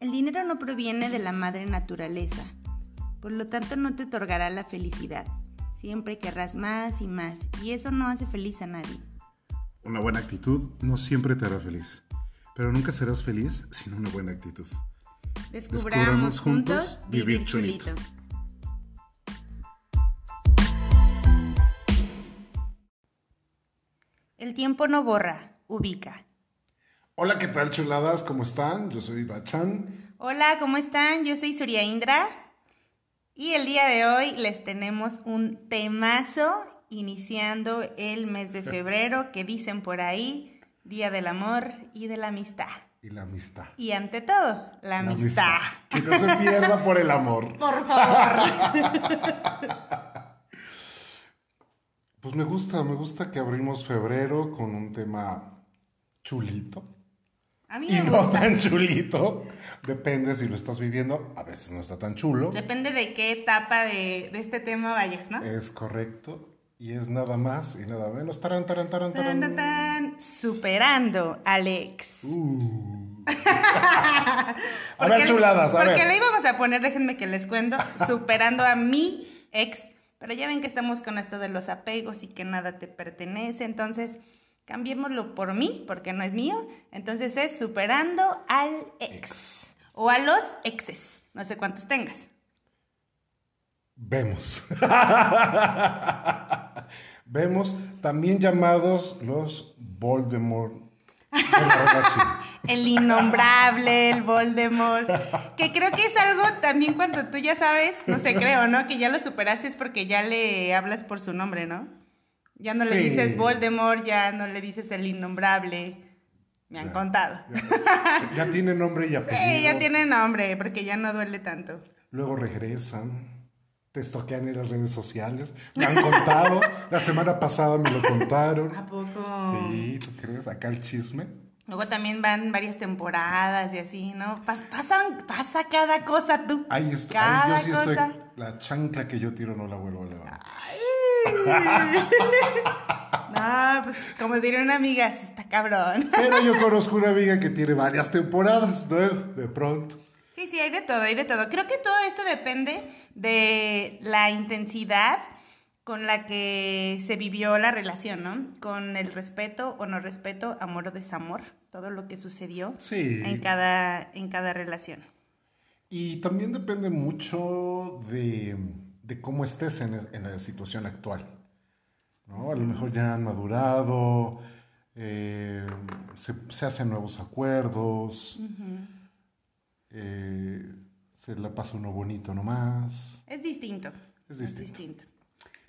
El dinero no proviene de la madre naturaleza, por lo tanto no te otorgará la felicidad. Siempre querrás más y más, y eso no hace feliz a nadie. Una buena actitud no siempre te hará feliz, pero nunca serás feliz sin una buena actitud. Descubramos, juntos vivir chulito. El tiempo no borra, ubica. Hola, ¿qué tal chuladas? ¿Cómo están? Yo soy Bachan. Hola, ¿cómo están? Yo soy Surya Indra. Y el día de hoy les tenemos un temazo iniciando el mes de febrero que dicen por ahí, Día del Amor y de la Amistad. Y la amistad. Y ante todo, la, amistad. Que no se pierda por el amor. Por favor. Pues me gusta, me gusta que abrimos febrero con un tema chulito. A mí Y me no gusta. tan chulito. Depende si lo estás viviendo. A veces no está tan chulo. Depende de qué etapa de, de este tema vayas, ¿no? Es correcto. Y es nada más y nada menos. Taran, taran, taran, taran. tan, tan. Superando al ex. Uh. a Porque- ver, chuladas, a Porque ver. le íbamos a poner, déjenme que les cuento, superando a mi ex. Pero ya ven que estamos con esto de los apegos y que nada te pertenece. Entonces, cambiémoslo por mí, porque no es mío. Entonces es superando al ex. Ex. O a los exes. No sé cuántos tengas. Vemos. Vemos, también llamados los Voldemort de la relación. El innombrable, el Voldemort. Que creo que es algo también cuando tú ya sabes, no sé, creo, ¿no? Que ya lo superaste es porque ya le hablas por su nombre, ¿no? Ya no le Sí. dices Voldemort, ya no le dices el innombrable. Me han Ya. contado. Ya, ya tiene nombre y apellido. Sí, ya tiene nombre, porque ya no duele tanto. Luego regresan. Te estoquean en las redes sociales. Me han contado. La semana pasada me lo contaron. ¿A poco? Sí, ¿tú crees? Acá el chisme. Luego también van varias temporadas y así, ¿no? Pas- pasan, pasa cada cosa tú. Ahí, estoy, cada ahí yo sí cosa. estoy. La chancla que yo tiro no la vuelvo a levantar. No, pues como diría una amiga, está cabrón. Pero yo conozco una amiga que tiene varias temporadas, ¿no? De pronto. Sí, sí, hay de todo, hay de todo. Creo que todo esto depende de la intensidad con la que se vivió la relación, ¿no? Con el respeto o no respeto, amor o desamor, todo lo que sucedió Sí. en cada, en cada relación. Y también depende mucho de, de cómo estés en, en la situación actual. ¿no? A lo mejor ya han madurado, eh, se, se hacen nuevos acuerdos, eh, se la pasa uno bonito nomás. Es distinto. Es distinto.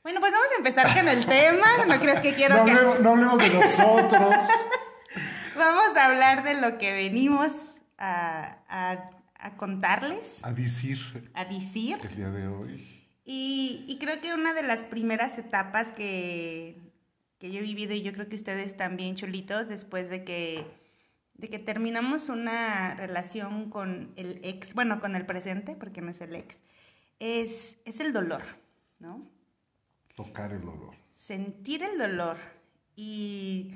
Bueno, pues vamos a empezar con el tema. No crees que quiero No que... no hablemos de nosotros. Vamos a hablar de lo que venimos a, a- a contarles, a decir a decir. el día de hoy. Y, y creo que una de las primeras etapas que, que yo he vivido, y yo creo que ustedes también, chulitos, después de que, de que terminamos una relación con el ex, bueno, con el presente, porque no es el ex, es, es el dolor, ¿no? Tocar el dolor. sentir el dolor y,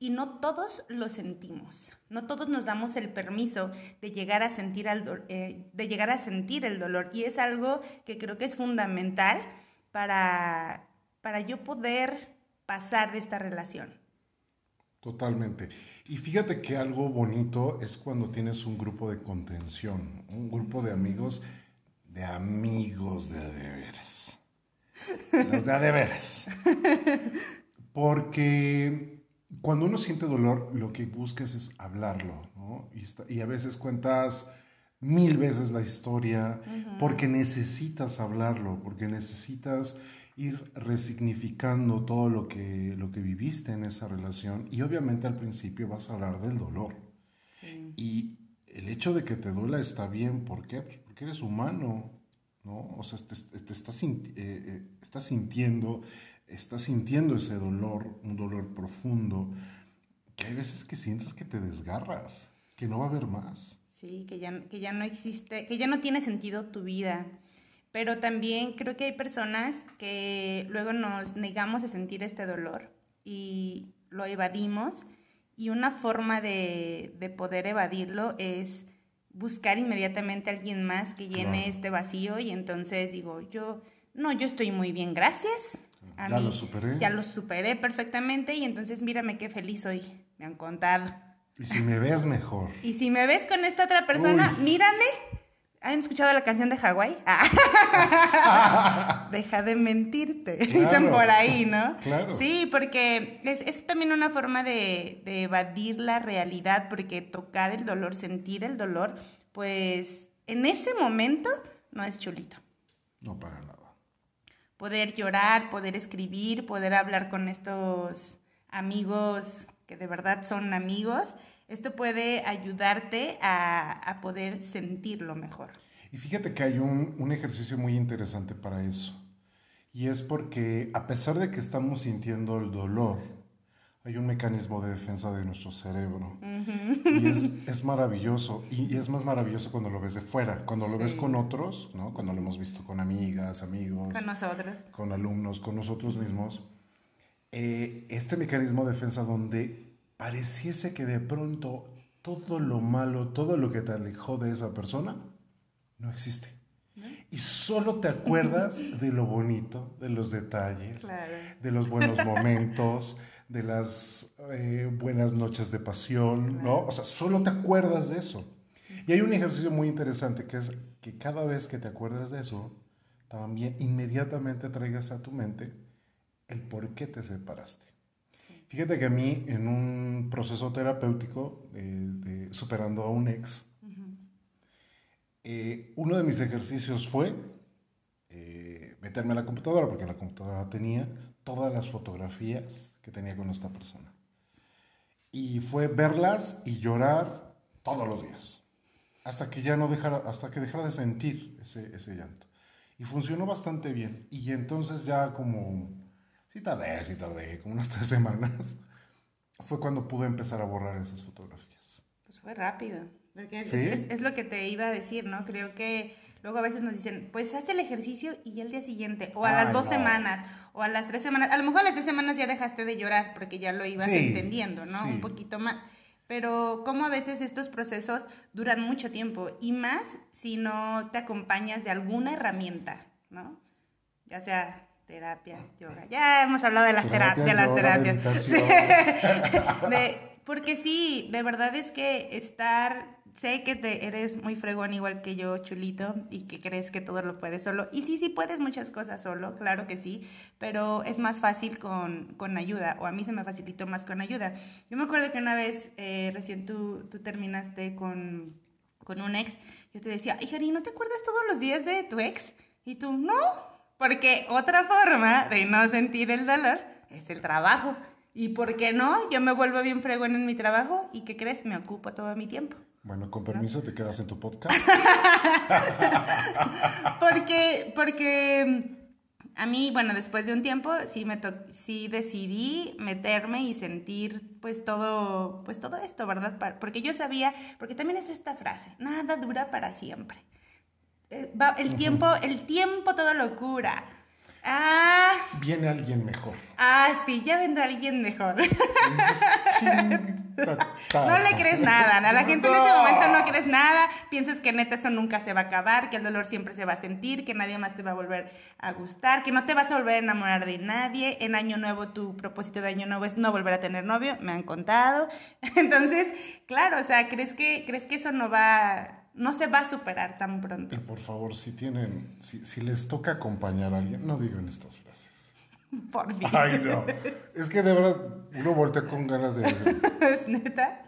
y no todos lo sentimos. No todos nos damos el permiso de llegar a sentir al eh, de llegar a sentir el dolor y es algo que creo que es fundamental para para yo poder pasar de esta relación. Totalmente. Y fíjate que algo bonito es cuando tienes un grupo de contención, un grupo de amigos, de amigos de a de veras. Los de a de veras. Porque cuando uno siente dolor, lo que buscas es hablarlo, ¿no? Y, está- y a veces cuentas mil veces la historia porque necesitas hablarlo, porque necesitas ir resignificando todo lo que, lo que viviste en esa relación y obviamente al principio vas a hablar del dolor. Y el hecho de que te duela está bien, ¿por qué? Pues porque eres humano, ¿no? O sea, te, te estás, eh, eh, estás sintiendo, estás sintiendo ese dolor, un dolor profundo, que hay veces que sientes que te desgarras, que no va a haber más. Sí, que ya, que ya no existe, que ya no tiene sentido tu vida. Pero también creo que hay personas que luego nos negamos a sentir este dolor y lo evadimos. Y una forma de, de poder evadirlo es buscar inmediatamente a alguien más que llene Claro. este vacío y entonces digo, yo, no, yo estoy muy bien, gracias. A Ya mí lo superé. Ya lo superé perfectamente y entonces mírame qué feliz soy, me han contado. Y si me ves mejor. Y si me ves con esta otra persona, Uy. mírame. ¿Han escuchado la canción de Hawái? Ah. Deja de mentirte, dicen Claro. por ahí, ¿no? Claro. Sí, porque es, es también una forma de, de evadir la realidad, porque tocar el dolor, sentir el dolor, pues en ese momento no es chulito. No para nada. Poder llorar, poder escribir, poder hablar con estos amigos que de verdad son amigos, esto puede ayudarte a, a poder sentirlo mejor. Y fíjate que hay un, un ejercicio muy interesante para eso. Y es porque a pesar de que estamos sintiendo el dolor, hay un mecanismo de defensa de nuestro cerebro. Y es, es maravilloso. Y, y es más maravilloso cuando lo ves de fuera, cuando lo ves Sí. con otros, ¿no? Cuando lo hemos visto con amigas, amigos, Con nosotros. con alumnos, con nosotros mismos. Eh, este mecanismo de defensa donde pareciese que de pronto todo lo malo, todo lo que te alejó de esa persona, no existe. Y solo te acuerdas de lo bonito, de los detalles, Claro. de los buenos momentos, de las eh, buenas noches de pasión, ¿no? O sea, solo te acuerdas de eso. Y hay un ejercicio muy interesante que es que cada vez que te acuerdas de eso, también inmediatamente traigas a tu mente el por qué te separaste. Fíjate que a mí, en un proceso terapéutico eh, de superando a un ex, eh, uno de mis ejercicios fue meterme a la computadora, porque la computadora tenía todas las fotografías que tenía con esta persona. Y fue verlas y llorar todos los días, hasta que ya no dejara, hasta que dejara de sentir ese, ese llanto. Y funcionó bastante bien. Y entonces ya como, sí tardé, sí tardé, como unas tres semanas, fue cuando pude empezar a borrar esas fotografías. Pues fue rápido. Porque es, ¿Sí? es- es lo que te iba a decir, ¿no? Creo que luego a veces nos dicen, pues haz el ejercicio y el día siguiente, o a las Ay, dos no. semanas, o a las tres semanas. A lo mejor a las tres semanas ya dejaste de llorar porque ya lo ibas Sí, entendiendo, ¿no? sí. Un poquito más. Pero como a veces estos procesos duran mucho tiempo y más si no te acompañas de alguna herramienta, ¿no? Ya sea terapia, yoga. Ya hemos hablado de las, tera- Terapia, de las terapias. De- porque sí, de verdad es que estar, sé que te, eres muy fregón igual que yo, chulito, y que crees que todo lo puedes solo. Y sí, sí puedes muchas cosas solo, claro que sí, pero es más fácil con, con ayuda, o a mí se me facilitó más con ayuda. Yo me acuerdo que una vez, eh, recién tú, tú terminaste con, con un ex, yo te decía, Jari, ¿no te acuerdas todos los días de tu ex? Y tú, no, porque otra forma de no sentir el dolor es el trabajo. ¿Y por qué no? Yo me vuelvo bien fregón en mi trabajo y ¿qué crees? Me ocupo todo mi tiempo. Bueno, con permiso, te quedas en tu podcast. Porque, porque a mí, bueno, después de un tiempo sí me sí decidí meterme y sentir pues todo, pues todo esto, ¿verdad? Porque yo sabía, porque también es esta frase, nada dura para siempre. Eh, el tiempo, el tiempo todo lo cura. Ah, Viene alguien mejor. ah, sí, ya vendrá alguien mejor. Y dices, "Ching, ta, ta, No le ta". crees nada, a la gente en ese momento no crees nada, piensas que neta eso nunca se va a acabar, que el dolor siempre se va a sentir, que nadie más te va a volver a gustar, que no te vas a volver a enamorar de nadie, en año nuevo tu propósito de año nuevo es no volver a tener novio, me han contado. Entonces, claro, o sea, crees que crees que eso no va no se va a superar tan pronto. Y por favor, si tienen, si, si les toca acompañar a alguien, no digan estas frases. Por fin. Ay, no. Es que de verdad, uno voltea con ganas de decir, ¿Es neta?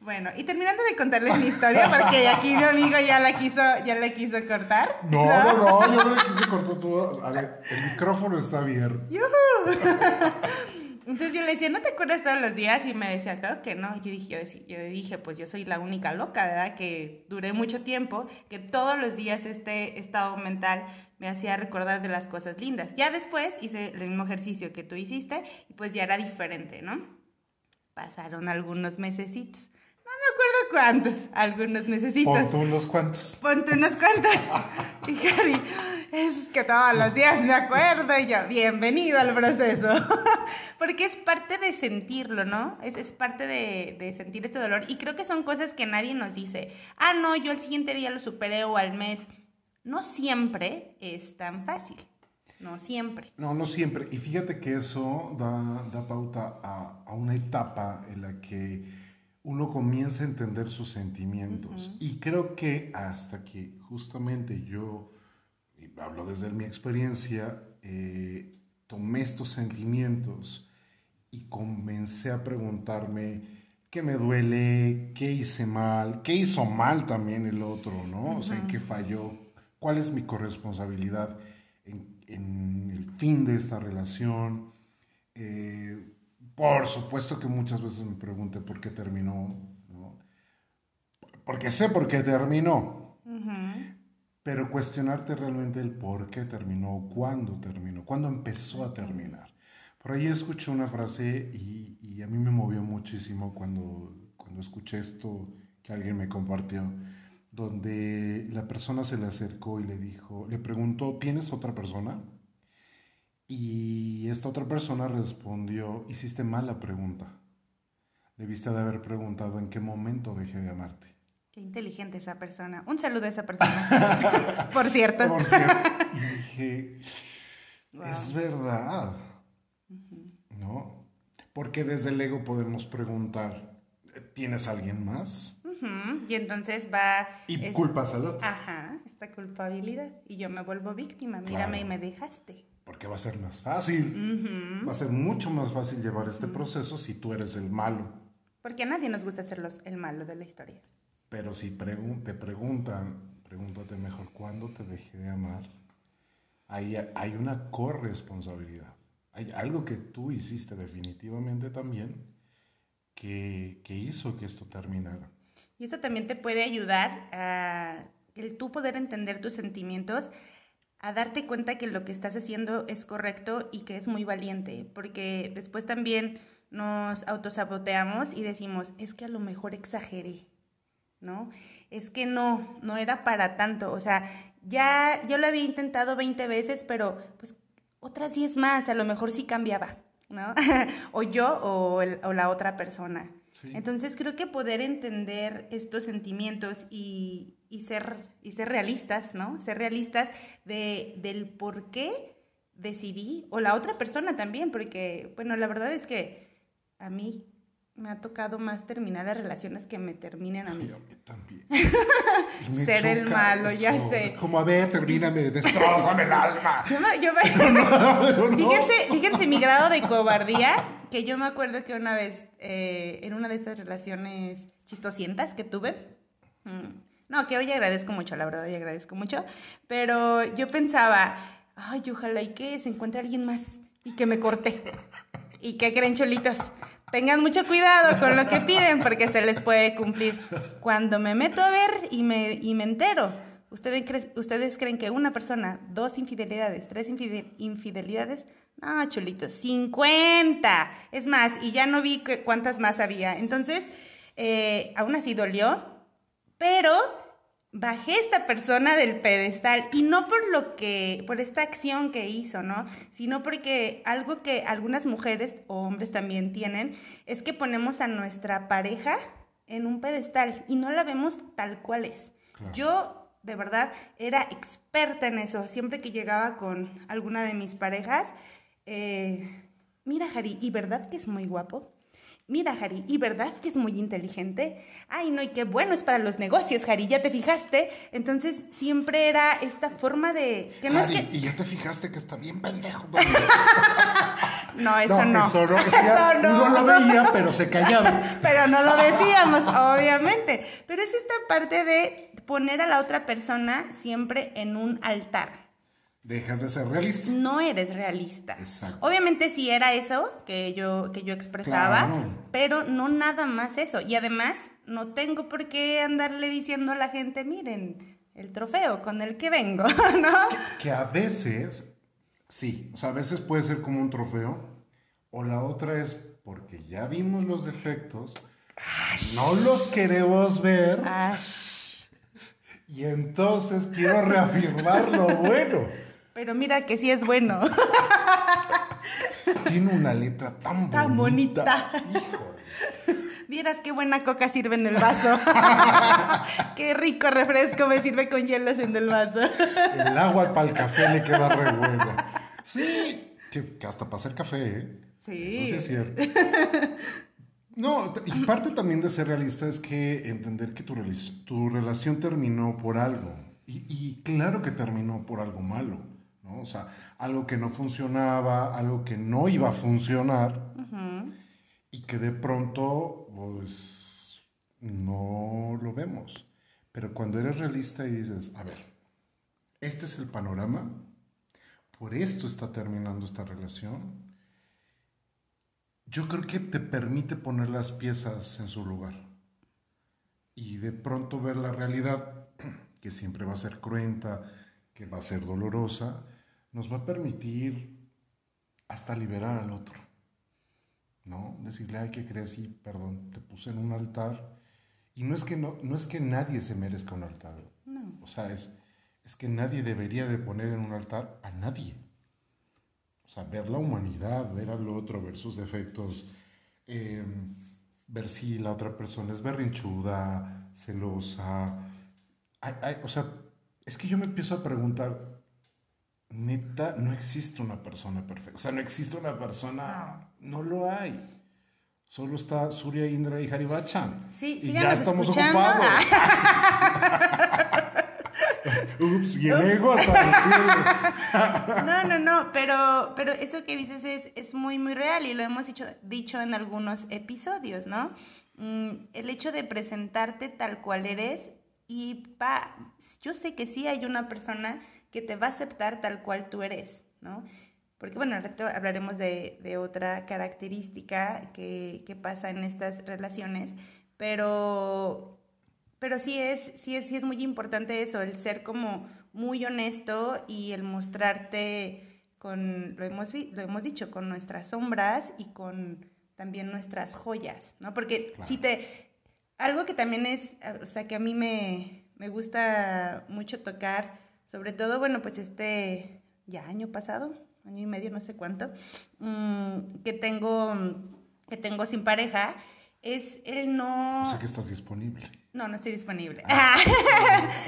Bueno, y terminando de contarles mi historia, porque aquí mi amigo ya la quiso, ya la quiso cortar. No, no, no, yo no le quise cortar todo. A ver, el micrófono está abierto. ¡Yujú! Entonces yo le decía, ¿no te acuerdas todos los días? Y me decía, claro que no. Yo dije, yo, decí- yo dije, pues yo soy la única loca, ¿verdad? Que duré mucho tiempo, que todos los días este estado mental me hacía recordar de las cosas lindas. Ya después hice el mismo ejercicio que tú hiciste y pues ya era diferente, ¿no? Pasaron algunos mesecitos. No me acuerdo cuántos, algunos mesecitos. Pon tú unos cuantos. Ponte unos cuantos. Y es que todos los días me acuerdo y yo, bienvenido al proceso. Porque es parte de sentirlo, ¿no? Es, es parte de, de, sentir este dolor. Y creo que son cosas que nadie nos dice, ah, no, yo el siguiente día lo superé o al mes. No siempre es tan fácil. No siempre. No, no siempre. Y fíjate que eso da, da pauta a, a una etapa en la que uno comienza a entender sus sentimientos. Y creo que hasta que justamente yo, hablo desde mi experiencia, eh, tomé estos sentimientos y comencé a preguntarme qué me duele, qué hice mal, qué hizo mal también el otro, ¿no? O sea, qué falló, cuál es mi corresponsabilidad en, en el fin de esta relación. Eh, por supuesto que muchas veces me pregunté por qué terminó, ¿no? porque sé por qué terminó, pero cuestionarte realmente el por qué terminó, cuándo terminó, cuándo empezó a terminar. Por ahí escuché una frase y, y, a mí me movió muchísimo cuando, cuando escuché esto que alguien me compartió, donde la persona se le acercó y le dijo, le preguntó, ¿tienes otra persona? Y esta otra persona respondió, hiciste mal la pregunta. Debiste de haber preguntado en qué momento dejé de amarte. Qué inteligente esa persona. Un saludo a esa persona. Por cierto. Por cierto. Y dije, es verdad. ¿No? Porque desde el ego podemos preguntar, ¿tienes alguien más? Y entonces va... Y culpas al otro. Ajá, esta culpabilidad. Y yo me vuelvo víctima. Mírame y me dejaste porque va a ser más fácil. Va a ser mucho más fácil llevar este proceso si tú eres el malo. Porque a nadie nos gusta ser los, el malo de la historia. Pero si te preguntan, pregúntate mejor, ¿cuándo te dejé de amar? Ahí hay una corresponsabilidad. Hay algo que tú hiciste definitivamente también que, que hizo que esto terminara. Y esto también te puede ayudar a el tú poder entender tus sentimientos a darte cuenta que lo que estás haciendo es correcto y que es muy valiente, porque después también nos autosaboteamos y decimos, es que a lo mejor exageré, ¿no? Es que no, no era para tanto, o sea, ya yo lo había intentado 20 veces, pero pues otras 10 más, a lo mejor sí cambiaba, ¿no? o yo o, o la otra persona. Entonces creo que poder entender estos sentimientos y, y, ser, y ser realistas, ¿no? Ser realistas de, del por qué decidí, o la otra persona también, porque, bueno, la verdad es que a mí me ha tocado más terminar las relaciones que me terminen a mí. a mí también. Ser el malo, ya sé. Es como, a ver, termíname, destrozame el alma. Yo me, fíjense, fíjense mi grado de cobardía, que yo me acuerdo que una vez, eh, en una de esas relaciones chistosientas que tuve, mm, no, que hoy agradezco mucho, la verdad, hoy agradezco mucho, pero yo pensaba, ay, ojalá y que se encuentre alguien más y que me corte. ¿Y qué creen, cholitos? Tengan mucho cuidado con lo que piden porque se les puede cumplir. Cuando me meto a ver y me, y me entero, ¿ustedes, ¿ustedes creen que una persona, dos infidelidades, tres infidelidades? No, chulitos, 50. Es más, y ya no vi cuántas más había. Entonces, eh, aún así dolió, pero bajé esta persona del pedestal y no por lo que, por esta acción que hizo, ¿no? Sino porque algo que algunas mujeres o hombres también tienen es que ponemos a nuestra pareja en un pedestal y no la vemos tal cual es. Yo de verdad era experta en eso. Siempre que llegaba con alguna de mis parejas, eh, mira, Jari, ¿y verdad que es muy guapo? Mira, Jari, ¿y verdad que es muy inteligente? Ay, no, y qué bueno es para los negocios, Jari, ¿ya te fijaste? Entonces siempre era esta forma de... Que no es que... y ya te fijaste que está bien pendejo. no, eso no. Eso no, eso no, lo veía, pero se callaba. pero no lo decíamos, obviamente. Pero es esta parte de poner a la otra persona siempre en un altar. Dejas de ser realista. No eres realista. Exacto. Obviamente sí era eso que yo, que yo expresaba, pero no nada más eso. Y además no tengo por qué andarle diciendo a la gente, miren, el trofeo con el que vengo, ¿no? Que, a veces, sí, o sea, a veces puede ser como un trofeo, o la otra es porque ya vimos los defectos, no los queremos ver. Y entonces quiero reafirmar lo bueno. Pero mira que sí es bueno. Tiene una letra tan, Tan bonita. Vieras qué buena coca sirve en el vaso. qué rico refresco me sirve con hielos en el vaso. El agua para el café le queda re buena. Sí, que, que hasta para hacer café, ¿eh? Sí. Eso sí es cierto. No, y parte también de ser realista es que entender que tu, tu relación terminó por algo. Y, y claro que terminó por algo malo, ¿no? O sea, algo que no funcionaba, algo que no iba a funcionar y que de pronto, pues, no lo vemos. Pero cuando eres realista y dices, a ver, este es el panorama, por esto está terminando esta relación, yo creo que te permite poner las piezas en su lugar. Y de pronto ver la realidad, que siempre va a ser cruenta, que va a ser dolorosa, nos va a permitir hasta liberar al otro. ¿no? Decirle, ay, ¿qué crees? Sí, perdón, te puse en un altar. Y no es que, no, no es que nadie se merezca un altar. No. O sea, es, es que nadie debería de poner en un altar a nadie. O sea, ver la humanidad, ver al otro, ver sus defectos, eh, ver si la otra persona es berrinchuda, celosa. Ay, ay, o sea, es que yo me empiezo a preguntar, neta, no existe una persona perfecta. O sea, no existe una persona, no, lo hay. Solo está Surya Indra y Haribachan. Sí, y ya estamos escuchando. ocupados. Ups, y el ego hasta. No, no, no, pero, pero eso que dices es, es muy, muy real y lo hemos dicho, dicho en algunos episodios, ¿no? Mm, el hecho de presentarte tal cual eres y pa, yo sé que sí hay una persona que te va a aceptar tal cual tú eres, ¿no? Porque bueno, al rato hablaremos de, de otra característica que, que pasa en estas relaciones, pero, pero sí es, sí es, sí es muy importante eso, el ser como muy honesto y el mostrarte con, lo hemos, lo hemos dicho, con nuestras sombras y con también nuestras joyas, ¿no? Porque Claro. si te, algo que también es, o sea, que a mí me, me gusta mucho tocar, sobre todo, bueno, pues este, ya año pasado, año y medio, no sé cuánto, mm, que tengo, que tengo sin pareja, es el no... O sea que estás disponible. No, no estoy disponible.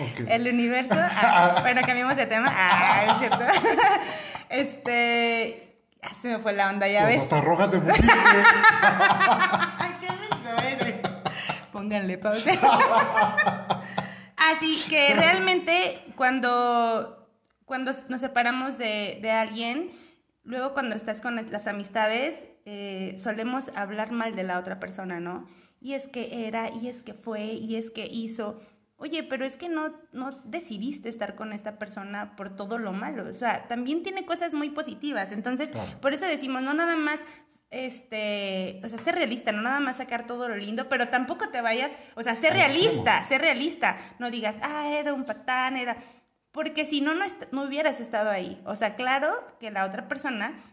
Ok. El universo. ah, bueno, cambiamos de tema. Ah, es cierto. Este. Se me fue la onda, ya Pues ves. hasta roja te pusiste. Qué eres. Pónganle pausa. Así que realmente cuando, cuando nos separamos de, de alguien, luego cuando estás con las amistades, eh, solemos hablar mal de la otra persona, ¿no? Y es que era, y es que fue, y es que hizo. Oye, pero es que no, no decidiste estar con esta persona por todo lo malo. O sea, también tiene cosas muy positivas. Entonces, por eso decimos, no nada más este, o sea, ser realista, no nada más sacar todo lo lindo, pero tampoco te vayas, o sea, ser realista, ser realista, no digas, ah, era un patán, era, porque si no, no, est- no hubieras estado ahí, o sea, claro que la otra persona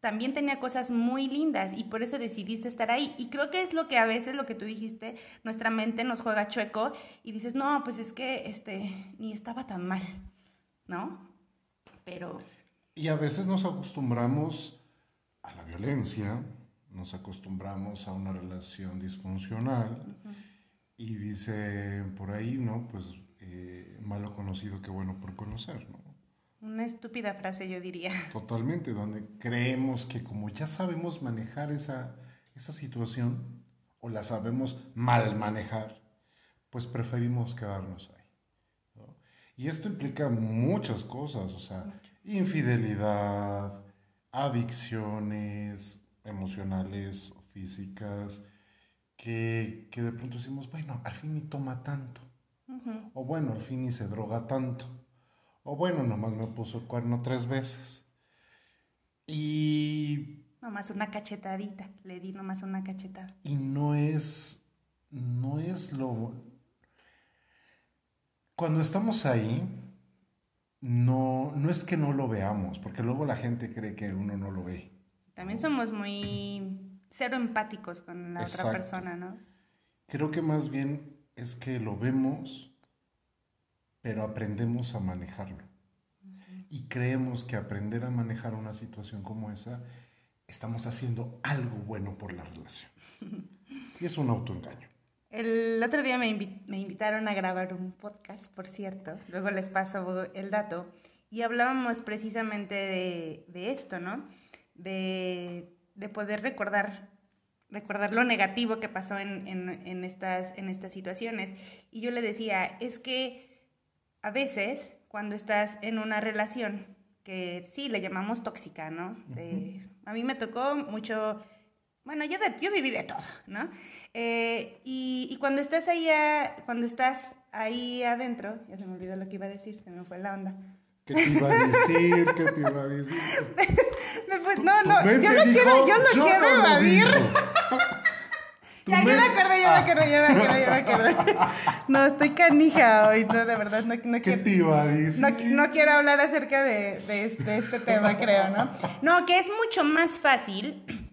también tenía cosas muy lindas y por eso decidiste estar ahí. Y creo que es lo que a veces, lo que tú dijiste, nuestra mente nos juega chueco y dices, no, pues es que, este, ni estaba tan mal, ¿no? Pero, Y a veces nos acostumbramos a la violencia, nos acostumbramos a una relación disfuncional y dice por ahí, ¿no? Pues eh, malo conocido que bueno por conocer, ¿no? una estúpida frase yo diría. Totalmente, donde creemos que como ya sabemos manejar esa, esa situación o la sabemos mal manejar, pues preferimos quedarnos ahí. ¿no? Y esto implica muchas cosas, o sea, infidelidad, adicciones emocionales o físicas, que, que de pronto decimos, bueno, al fin ni toma tanto, o bueno, al fin ni se droga tanto. O bueno, nomás me puso el cuerno tres veces. Y, Nomás una cachetadita, le di nomás una cachetada. y no es, no es lo... Cuando estamos ahí, no, no es que no lo veamos, porque luego la gente cree que uno no lo ve. También somos muy cero empáticos con la Exacto. otra persona, ¿no? Creo que más bien es que lo vemos pero aprendemos a manejarlo. Y creemos que aprender a manejar una situación como esa, estamos haciendo algo bueno por la relación. Y es un autoengaño. El otro día me, invitaron a grabar un podcast, por cierto, luego les paso el dato, y hablábamos precisamente de, esto, ¿no? De, poder recordar, recordar lo negativo que pasó en, estas, en estas situaciones. Y yo le decía, es que a veces cuando estás en una relación que sí le llamamos tóxica, ¿no? a mí me tocó mucho, bueno, yo, yo viví de todo, ¿no? Eh, y, cuando estás ahí, cuando estás ahí adentro, ya se me olvidó lo que iba a decir, se me fue la onda. ¿Qué te iba a decir? ¿Qué te iba a decir? no, no, yo lo quiero, yo lo quiero evadir. Ya, yo me acordé, yo me acordé, yo me acordé, yo me acordé. No, estoy canija hoy, no, de verdad, no, no ¿Qué te iba a decir? No, no, quiero hablar acerca de, de, este, de este tema, creo, ¿no? No, que es mucho más fácil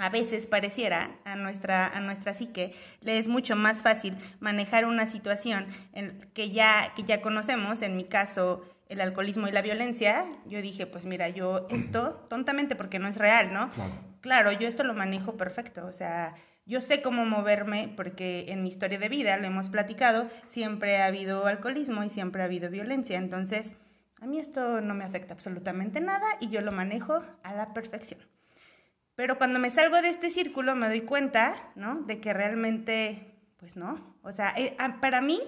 a veces pareciera a nuestra, a nuestra psique, le es mucho más fácil manejar una situación en que, ya, que ya conocemos, en mi caso el alcoholismo y la violencia, yo dije, pues mira, yo esto, tontamente porque no es real, ¿no? Claro. claro, yo esto lo manejo perfecto, o sea, yo sé cómo moverme porque en mi historia de vida, lo hemos platicado, siempre ha habido alcoholismo y siempre ha habido violencia, entonces a mí esto no me afecta absolutamente nada y yo lo manejo a la perfección. Pero cuando me salgo de este círculo me doy cuenta, ¿no? De que realmente, pues no. O sea, eh, ah, para mí,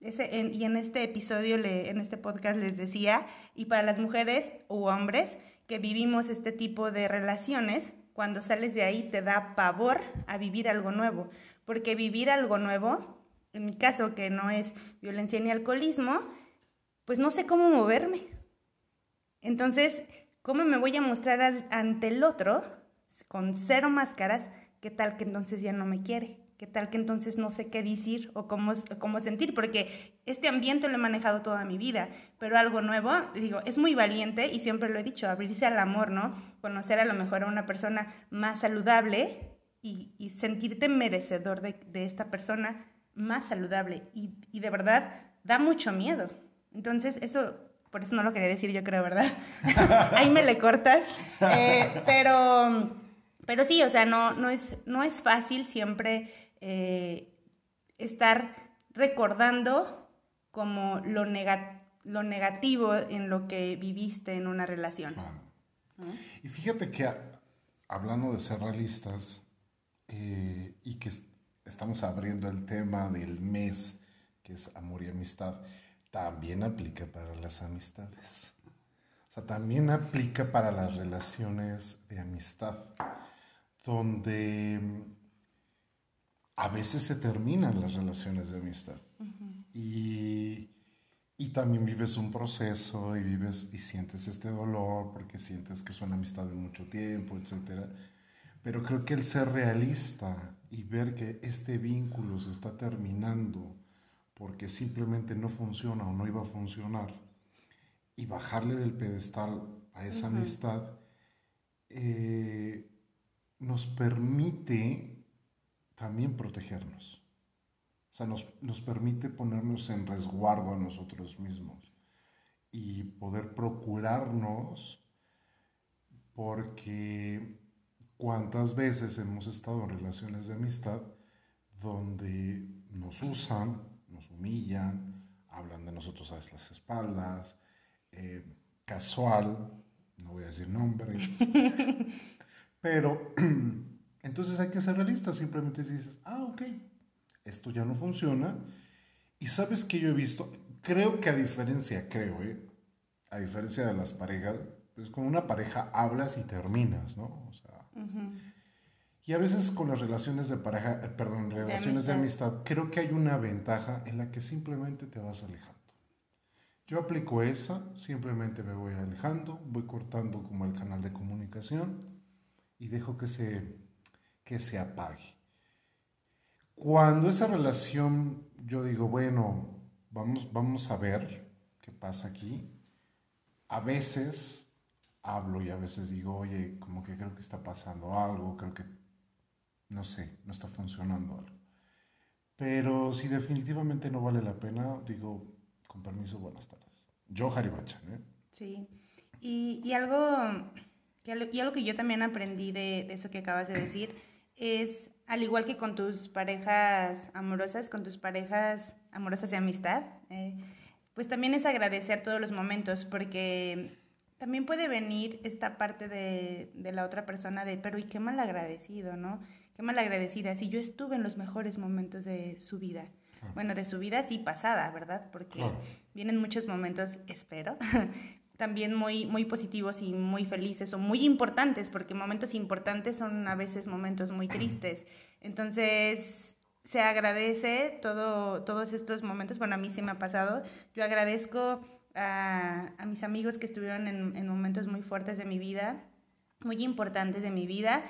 ese, y en este episodio, le, en este podcast les decía, y para las mujeres u hombres que vivimos este tipo de relaciones, cuando sales de ahí te da pavor a vivir algo nuevo. Porque vivir algo nuevo, en mi caso que no es violencia ni alcoholismo, pues no sé cómo moverme. Entonces, ¿Cómo me voy a mostrar ante el otro con cero máscaras? ¿Qué tal que entonces ya no me quiere? ¿Qué tal que entonces no sé qué decir o cómo, cómo sentir? Porque este ambiente lo he manejado toda mi vida, pero algo nuevo, digo, es muy valiente y siempre lo he dicho, abrirse al amor, ¿no? Conocer a lo mejor a una persona más saludable y, sentirte merecedor de, esta persona más saludable. Y, y de verdad da mucho miedo. Entonces, eso por eso no lo quería decir yo creo, ¿verdad? Ahí me le cortas. Eh, pero, pero sí, o sea, no, no, es, no es fácil siempre eh, estar recordando como lo, lo negativo en lo que viviste en una relación. Y fíjate que hablando de ser realistas eh, y que estamos abriendo el tema del mes, que es amor y amistad, también aplica para las amistades. O sea, también aplica para las relaciones de amistad, donde a veces se terminan las relaciones de amistad. y, y, también vives un proceso y vives y sientes este dolor porque sientes que es una amistad de mucho tiempo, etc. Pero creo que el ser realista y ver que este vínculo se está terminando, porque simplemente no funciona o no iba a funcionar y bajarle del pedestal a esa amistad eh, nos permite también protegernos. O sea, nos, nos permite ponernos en resguardo a nosotros mismos y poder procurarnos porque cuántas veces hemos estado en relaciones de amistad donde nos usan, nos humillan, hablan de nosotros a las espaldas, eh, casual, no voy a decir nombres, pero entonces hay que ser realistas, simplemente dices, ah, ok, esto ya no funciona, y sabes que yo he visto, creo que a diferencia, creo, eh, a diferencia de las parejas, pues con una pareja hablas y terminas, ¿no? O sea, y a veces con las relaciones de pareja, eh, perdón, relaciones de amistad. creo que hay una ventaja en la que simplemente te vas alejando. Yo aplico esa, simplemente me voy alejando, voy cortando como el canal de comunicación y dejo que se, que se apague. Cuando esa relación, yo digo, bueno, vamos, vamos a ver qué pasa aquí. A veces hablo y a veces digo, oye, como que creo que está pasando algo, creo que no sé, no está funcionando algo. Pero si definitivamente no vale la pena, digo, Con permiso, buenas tardes. Yo, Haribachan, ¿eh? Sí. Y, y algo, y algo que yo también aprendí de, de eso que acabas de decir es, al igual que con tus parejas amorosas, con tus parejas amorosas de amistad, eh, pues también es agradecer todos los momentos, porque también puede venir esta parte de, de la otra persona de, pero y qué mal agradecido, ¿no? Qué mal agradecida, si yo estuve en los mejores momentos de su vida. Bueno, de su vida sí pasada, ¿verdad? Porque vienen muchos momentos, espero, también muy, muy positivos y muy felices o muy importantes, porque momentos importantes son a veces momentos muy tristes. Entonces, se agradece todo, todos estos momentos. Bueno, a mí sí me ha pasado. Yo agradezco a, a mis amigos que estuvieron en, en momentos muy fuertes de mi vida, muy importantes de mi vida,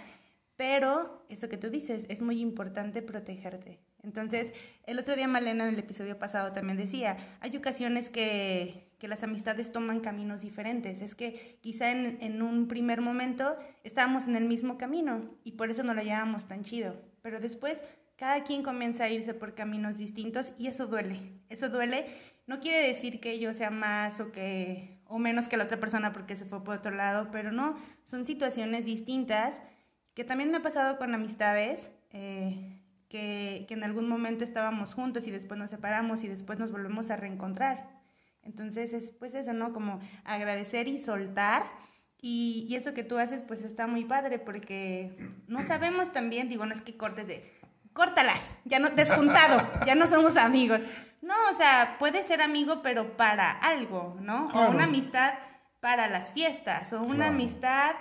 pero eso que tú dices, es muy importante protegerte. Entonces, el otro día Malena en el episodio pasado también decía, hay ocasiones que que las amistades toman caminos diferentes. Es que quizá en, en, un primer momento estábamos en el mismo camino y por eso no lo llevábamos tan chido. Pero después cada quien comienza a irse por caminos distintos y eso duele. Eso duele. No quiere decir que yo sea más o que o menos que la otra persona porque se fue por otro lado, pero no, son situaciones distintas que también me ha pasado con amistades. Eh, que, que en algún momento estábamos juntos y después nos separamos y después nos volvemos a reencontrar. Entonces es pues eso, ¿no? Como agradecer y soltar. Y, y, eso que tú haces pues está muy padre porque no sabemos también, digo, no es que cortes de, córtalas, ya no, desjuntado, ya no somos amigos. No, o sea, puede ser amigo pero para algo, ¿no? Claro. O una amistad para las fiestas, o una claro. amistad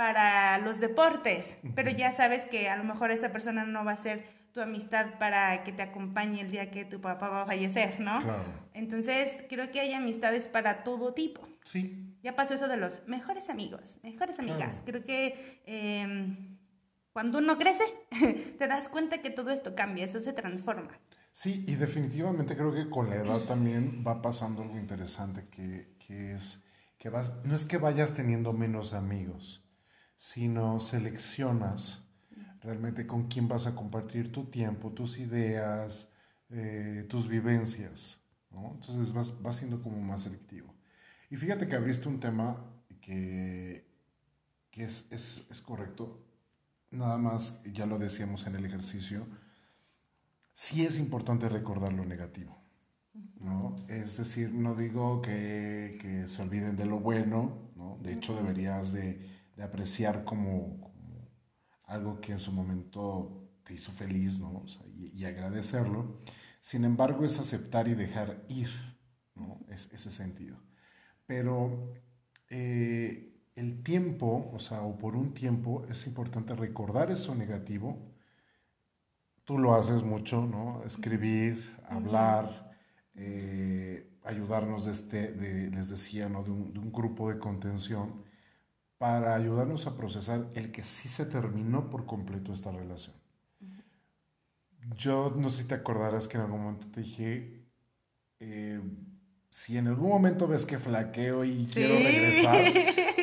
para los deportes, pero ya sabes que a lo mejor esa persona no va a ser tu amistad para que te acompañe el día que tu papá va a fallecer, ¿no? Claro. Entonces, creo que hay amistades para todo tipo. Sí. Ya pasó eso de los mejores amigos, mejores amigas. Claro. Creo que eh, cuando uno crece, te das cuenta que todo esto cambia, eso se transforma. Sí, y definitivamente creo que con la edad también va pasando algo interesante, que, que es que vas, no es que vayas teniendo menos amigos, sino seleccionas realmente con quién vas a compartir tu tiempo, tus ideas, eh, tus vivencias. ¿no? Entonces vas, vas siendo como más selectivo. Y fíjate que abriste un tema que, que es, es, es correcto. Nada más, ya lo decíamos en el ejercicio, sí es importante recordar lo negativo. ¿no? Es decir, no digo que, que, se olviden de lo bueno, ¿no? de hecho deberías de, de apreciar como, algo que en su momento te hizo feliz, ¿no? O sea, y, y, agradecerlo. Sin embargo, es aceptar y dejar ir, ¿no? Es ese sentido. Pero eh, el tiempo, o sea, o por un tiempo, es importante recordar eso negativo. Tú lo haces mucho, ¿no? Escribir, hablar, eh, ayudarnos, de este, de, les decía, ¿no? De un, de un grupo de contención para ayudarnos a procesar el que sí se terminó por completo esta relación. Yo no sé si te acordarás que en algún momento te dije, eh, si en algún momento ves que flaqueo y ¿Sí? quiero regresar,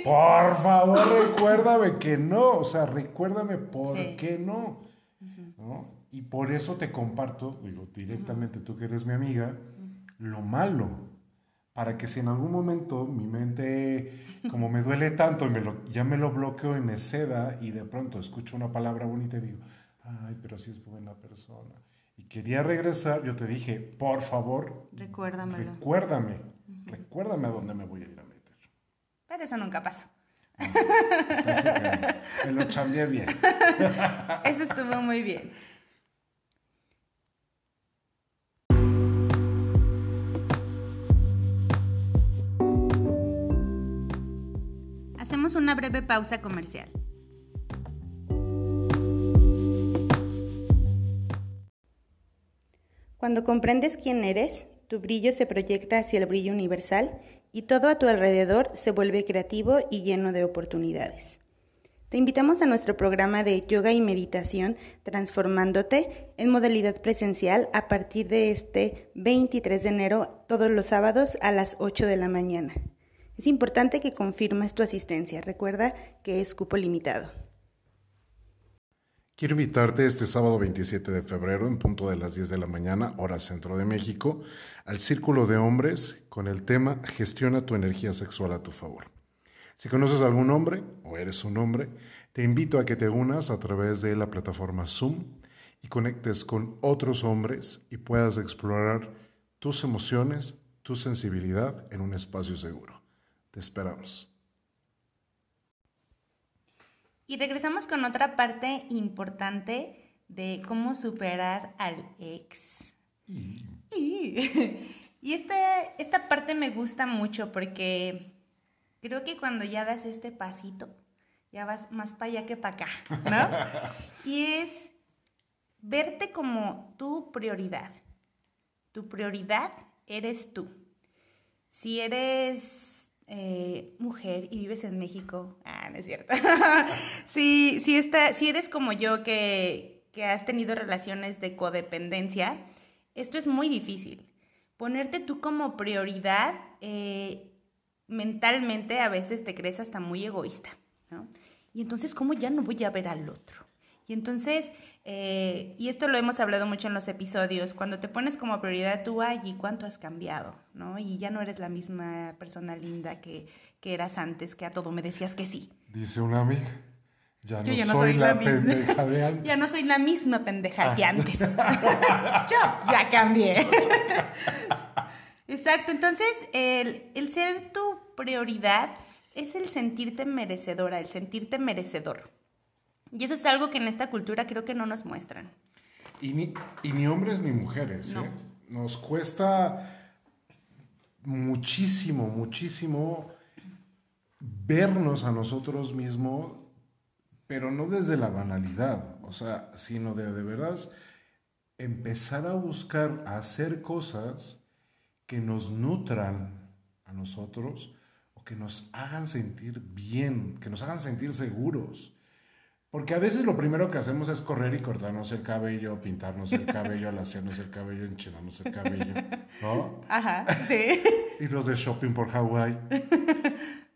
por favor recuérdame que no, o sea, recuérdame por sí. qué no. Uh -huh. ¿no? Y por eso te comparto, digo, directamente uh -huh. tú que eres mi amiga, uh -huh. lo malo para que si en algún momento mi mente, como me duele tanto, me lo, ya me lo bloqueo y me ceda y de pronto escucho una palabra bonita y digo, ay, pero sí es buena persona. Y quería regresar, yo te dije, por favor, Recuérdamelo. recuérdame, uh -huh. recuérdame a dónde me voy a ir a meter. Pero eso nunca pasa. No, me lo cambié bien. eso estuvo muy bien. Hacemos una breve pausa comercial. Cuando comprendes quién eres, tu brillo se proyecta hacia el brillo universal y todo a tu alrededor se vuelve creativo y lleno de oportunidades. Te invitamos a nuestro programa de yoga y meditación Transformándote en modalidad presencial a partir de este 23 de enero todos los sábados a las 8 de la mañana. Es importante que confirmes tu asistencia. Recuerda que es cupo limitado. Quiero invitarte este sábado 27 de febrero, en punto de las 10 de la mañana, hora centro de México, al Círculo de Hombres con el tema Gestiona tu energía sexual a tu favor. Si conoces a algún hombre o eres un hombre, te invito a que te unas a través de la plataforma Zoom y conectes con otros hombres y puedas explorar tus emociones, tu sensibilidad en un espacio seguro. Te esperamos. Y regresamos con otra parte importante de cómo superar al ex. Y, y esta, esta parte me gusta mucho porque creo que cuando ya das este pasito, ya vas más para allá que para acá, ¿no? y es verte como tu prioridad. Tu prioridad eres tú. Si eres eh, mujer y vives en México, ah, no es cierto. si, si, está, si eres como yo que, que has tenido relaciones de codependencia, esto es muy difícil. Ponerte tú como prioridad, eh, mentalmente a veces te crees hasta muy egoísta, ¿no? Y entonces, ¿cómo ya no voy a ver al otro? Y entonces, eh, y esto lo hemos hablado mucho en los episodios, cuando te pones como prioridad tú, ay, ¿y cuánto has cambiado? ¿no? Y ya no eres la misma persona linda que, que eras antes, que a todo me decías que sí. Dice una amiga. Ya no, soy, la, pendeja de antes. ya no soy la misma pendeja que ah. antes. Yo ya cambié. Exacto, entonces el, el ser tu prioridad es el sentirte merecedora, el sentirte merecedor. Y eso es algo que en esta cultura creo que no nos muestran. Y ni, y ni hombres ni mujeres. ¿eh? Nos cuesta muchísimo, muchísimo vernos a nosotros mismos, pero no desde la banalidad, o sea, sino de, de verdad empezar a buscar, a hacer cosas que nos nutran a nosotros o que nos hagan sentir bien, que nos hagan sentir seguros. Porque a veces lo primero que hacemos es correr y cortarnos el cabello, pintarnos el cabello, alaciarnos el cabello, enchinarnos el cabello, ¿no? Ajá, sí. Irnos de shopping por Hawái.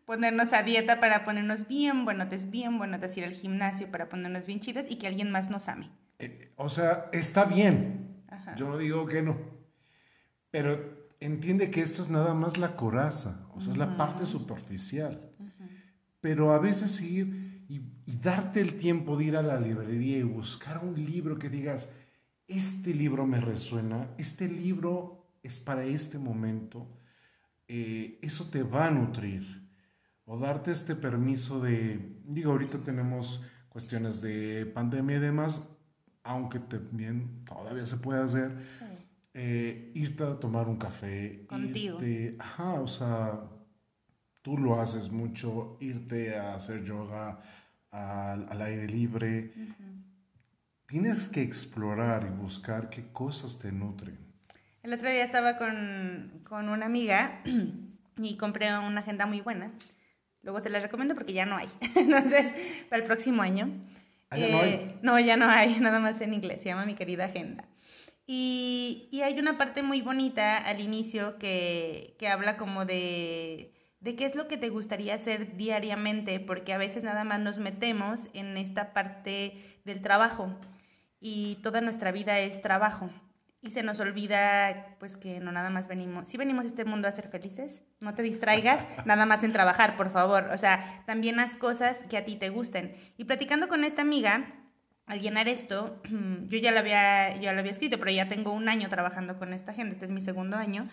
Ponernos a dieta para ponernos bien buenotes, bien buenotes, ir al gimnasio para ponernos bien chidas y que alguien más nos ame. Eh, o sea, está bien. Yo no digo que no. Pero entiende que esto es nada más la coraza, o sea, es la parte superficial. Pero a veces ir y, darte el tiempo de ir a la librería y buscar un libro que digas, este libro me resuena, este libro es para este momento, eh, eso te va a nutrir. O darte este permiso de, digo, ahorita tenemos cuestiones de pandemia y demás, aunque también todavía se puede hacer, eh, irte a tomar un café. Contigo. ajá, o sea, tú lo haces mucho, irte a hacer yoga, al, aire libre. Tienes que explorar y buscar qué cosas te nutren. El otro día estaba con, con una amiga y compré una agenda muy buena. Luego se la recomiendo porque ya no hay. Entonces, para el próximo año. ¿Ah, ya no, hay? Eh, no, ya no hay, nada más en inglés. Se llama Mi querida agenda. Y, y hay una parte muy bonita al inicio que, que habla como de de qué es lo que te gustaría hacer diariamente, porque a veces nada más nos metemos en esta parte del trabajo y toda nuestra vida es trabajo. Y se nos olvida pues que no nada más venimos, si venimos a este mundo a ser felices, no te distraigas nada más en trabajar, por favor. O sea, también haz cosas que a ti te gusten. Y platicando con esta amiga, al llenar esto, yo ya lo había, ya lo había escrito, pero ya tengo un año trabajando con esta gente, este es mi segundo año.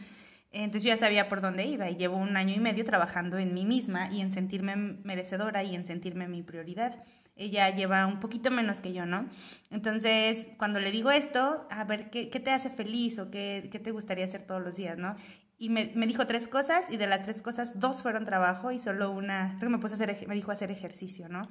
Entonces yo ya sabía por dónde iba y llevo un año y medio trabajando en mí misma y en sentirme merecedora y en sentirme mi prioridad. Ella lleva un poquito menos que yo, ¿no? Entonces, cuando le digo esto, a ver, ¿qué, qué te hace feliz o qué, qué, te gustaría hacer todos los días, ¿no? Y me, me, dijo tres cosas y de las tres cosas, dos fueron trabajo y solo una, creo me, puse a hacer, me dijo hacer ejercicio, ¿no?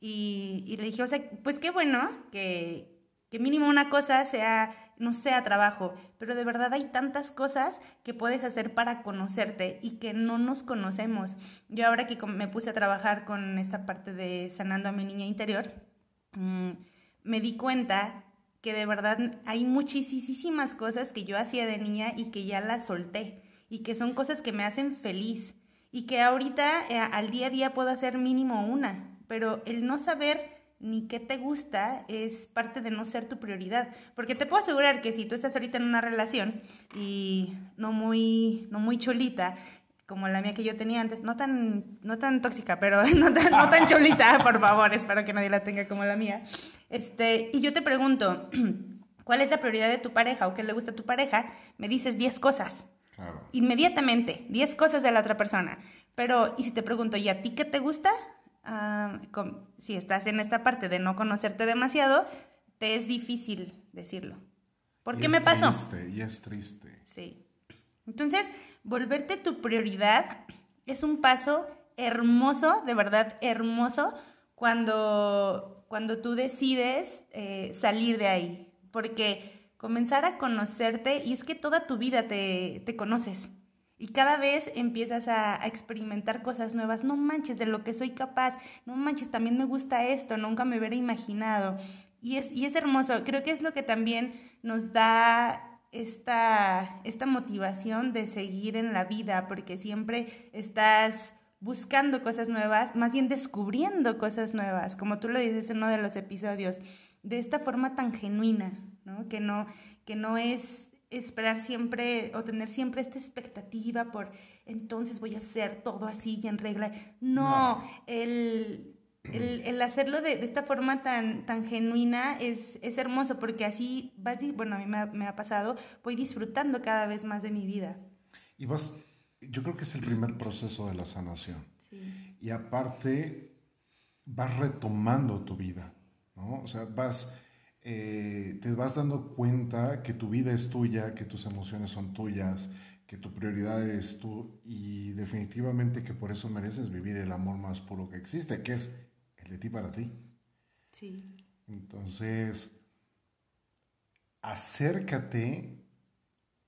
Y, y le dije, o sea, pues qué bueno que, que mínimo una cosa sea no sea trabajo, pero de verdad hay tantas cosas que puedes hacer para conocerte y que no nos conocemos. Yo ahora que me puse a trabajar con esta parte de sanando a mi niña interior, mm, me di cuenta que de verdad hay muchísimas cosas que yo hacía de niña y que ya las solté y que son cosas que me hacen feliz y que ahorita eh, al día a día puedo hacer mínimo una, pero el no saber ni qué te gusta es parte de no ser tu prioridad. Porque te puedo asegurar que si tú estás ahorita en una relación y no muy, no muy cholita, como la mía que yo tenía antes, no tan, no tan tóxica, pero no tan, no tan cholita, por favor, espero que nadie la tenga como la mía. Este, y yo te pregunto, ¿cuál es la prioridad de tu pareja o qué le gusta a tu pareja? Me dices 10 cosas. Inmediatamente, 10 cosas de la otra persona. Pero, y si te pregunto, ¿y a ti qué te gusta? Si estás en esta parte de no conocerte demasiado, te es difícil decirlo. ¿Por qué me pasó? Triste, y es triste. Sí. Entonces, volverte tu prioridad es un paso hermoso, de verdad hermoso, cuando, cuando tú decides eh, salir de ahí. Porque comenzar a conocerte, y es que toda tu vida te, te conoces. Y cada vez empiezas a, experimentar cosas nuevas. No manches de lo que soy capaz. No manches, también me gusta esto. Nunca me hubiera imaginado. Y es, y es hermoso. Creo que es lo que también nos da esta, esta motivación de seguir en la vida, porque siempre estás buscando cosas nuevas, más bien descubriendo cosas nuevas, como tú lo dices en uno de los episodios, de esta forma tan genuina, ¿no? Que no, que no es esperar siempre o tener siempre esta expectativa por entonces voy a hacer todo así y en regla. No, El, el, hacerlo de, esta forma tan, tan genuina es, es hermoso porque así vas, bueno, a mí me ha, pasado, voy disfrutando cada vez más de mi vida. Y vas, yo creo que es el primer proceso de la sanación. Y aparte, vas retomando tu vida, ¿no? O sea, vas eh, te vas dando cuenta que tu vida es tuya, que tus emociones son tuyas, que tu prioridad eres tú y definitivamente que por eso mereces vivir el amor más puro que existe, que es el de ti para ti. Sí. Entonces, acércate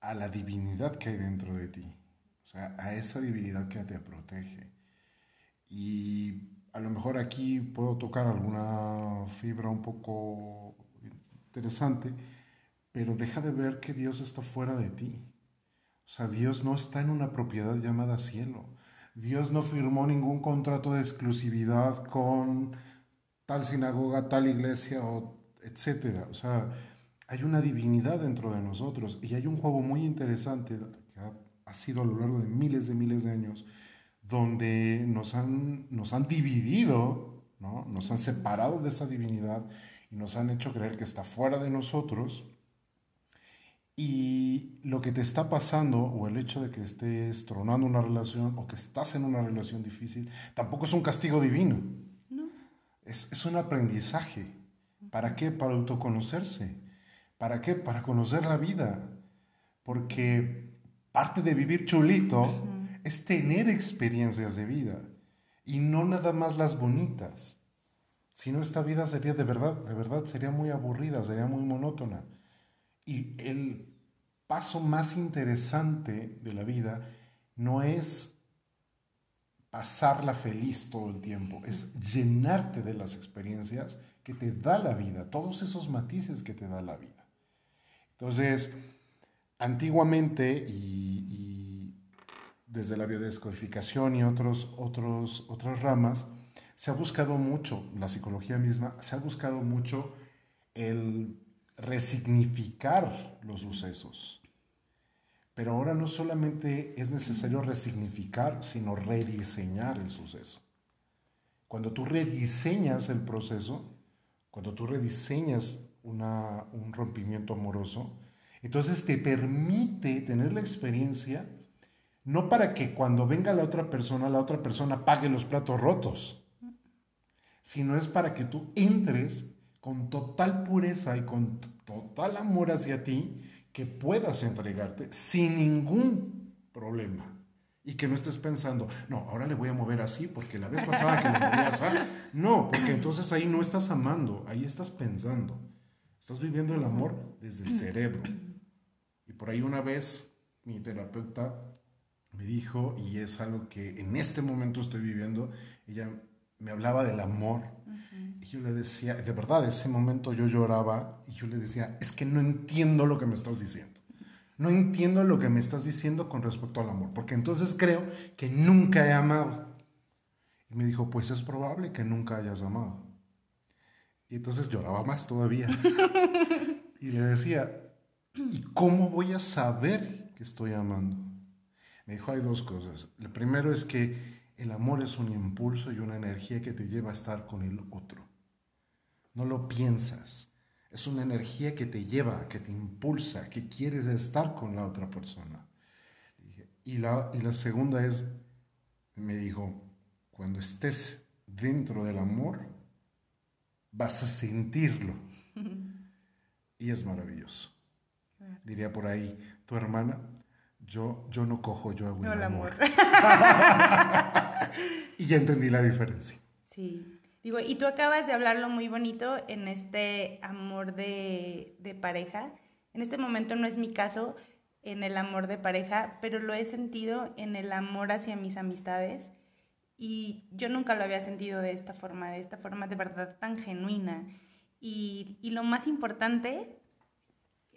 a la divinidad que hay dentro de ti, o sea, a esa divinidad que te protege. Y a lo mejor aquí puedo tocar alguna fibra un poco interesante, pero deja de ver que Dios está fuera de ti. O sea, Dios no está en una propiedad llamada cielo. Dios no firmó ningún contrato de exclusividad con tal sinagoga, tal iglesia, o etcétera. O sea, hay una divinidad dentro de nosotros y hay un juego muy interesante que ha, sido a lo largo de miles de miles de años, donde nos han, nos han dividido, ¿no? nos han separado de esa divinidad y nos han hecho creer que está fuera de nosotros. Y lo que te está pasando, o el hecho de que estés tronando una relación, o que estás en una relación difícil, tampoco es un castigo divino. No. Es, es un aprendizaje. ¿Para qué? Para autoconocerse. ¿Para qué? Para conocer la vida. Porque parte de vivir chulito es tener experiencias de vida y no nada más las bonitas. Si no, esta vida sería de verdad, de verdad, sería muy aburrida, sería muy monótona. Y el paso más interesante de la vida no es pasarla feliz todo el tiempo, es llenarte de las experiencias que te da la vida, todos esos matices que te da la vida. Entonces, antiguamente y, desde la biodescodificación y otros, otros, otras ramas, se ha buscado mucho, la psicología misma, se ha buscado mucho el resignificar los sucesos. Pero ahora no solamente es necesario resignificar, sino rediseñar el suceso. Cuando tú rediseñas el proceso, cuando tú rediseñas un rompimiento amoroso, entonces te permite tener la experiencia, no para que cuando venga la otra persona, la otra persona pague los platos rotos, sino es para que tú entres con total pureza y con total amor hacia ti, que puedas entregarte sin ningún problema. Y que no estés pensando, no, ahora le voy a mover así porque la vez pasada que le moví así. No, porque entonces ahí no estás amando, ahí estás pensando. Estás viviendo el amor desde el cerebro. Y por ahí una vez mi terapeuta me dijo, y es algo que en este momento estoy viviendo, ella me hablaba del amor. Y yo le decía, de verdad, ese momento yo lloraba y yo le decía, es que no entiendo lo que me estás diciendo. No entiendo lo que me estás diciendo con respecto al amor, porque entonces creo que nunca he amado. Y me dijo, pues es probable que nunca hayas amado. Y entonces lloraba más todavía. y le decía, ¿y cómo voy a saber que estoy amando? Me dijo, hay dos cosas. El primero es que el amor es un impulso y una energía que te lleva a estar con el otro. No lo piensas. Es una energía que te lleva, que te impulsa, que quieres estar con la otra persona. Y la, y la segunda es, me dijo, cuando estés dentro del amor, vas a sentirlo. y es maravilloso. Diría por ahí, tu hermana, yo, yo no cojo, yo hago el amor. y ya entendí la diferencia. Sí. Digo, y tú acabas de hablarlo muy bonito en este amor de, de pareja. En este momento no es mi caso en el amor de pareja, pero lo he sentido en el amor hacia mis amistades y yo nunca lo había sentido de esta forma, de esta forma de verdad tan genuina. Y, y lo más importante,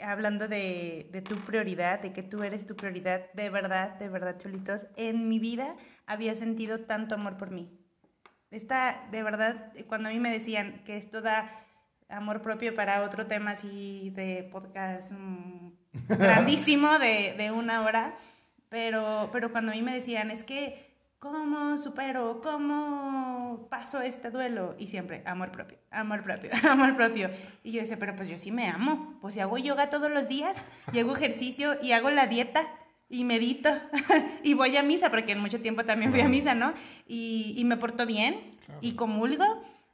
hablando de, de, tu prioridad, de que tú eres tu prioridad, de verdad, de verdad, chulitos, en mi vida había sentido tanto amor por mí. Esta, de verdad, cuando a mí me decían que esto da amor propio para otro tema así de podcast mm, grandísimo de, de, una hora, pero, pero cuando a mí me decían, es que ¿Cómo supero? ¿Cómo paso este duelo? Y siempre, amor propio, amor propio, amor propio. Y yo decía, pero pues yo sí me amo. Pues si hago yoga todos los días, y hago ejercicio y hago la dieta y medito y voy a misa, porque en mucho tiempo también fui a misa, ¿no? Y, y me porto bien y comulgo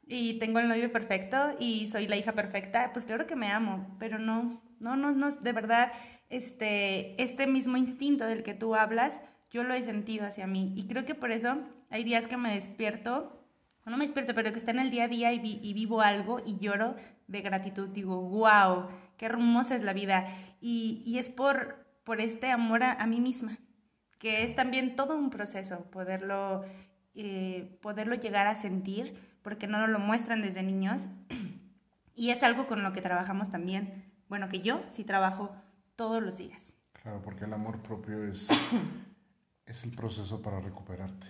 y tengo el novio perfecto y soy la hija perfecta, pues claro que me amo, pero no, no, no, no, de verdad, este, este mismo instinto del que tú hablas, yo lo he sentido hacia mí. Y creo que por eso hay días que me despierto, no me despierto, pero que está en el día a día y, y vivo algo y lloro de gratitud. Digo, wow, qué hermosa es la vida. Y, y es por, por este amor a, a, mí misma, que es también todo un proceso poderlo, eh, poderlo llegar a sentir, porque no nos lo muestran desde niños. Y es algo con lo que trabajamos también. Bueno, que yo sí trabajo todos los días. Claro, porque el amor propio es es el proceso para recuperarte.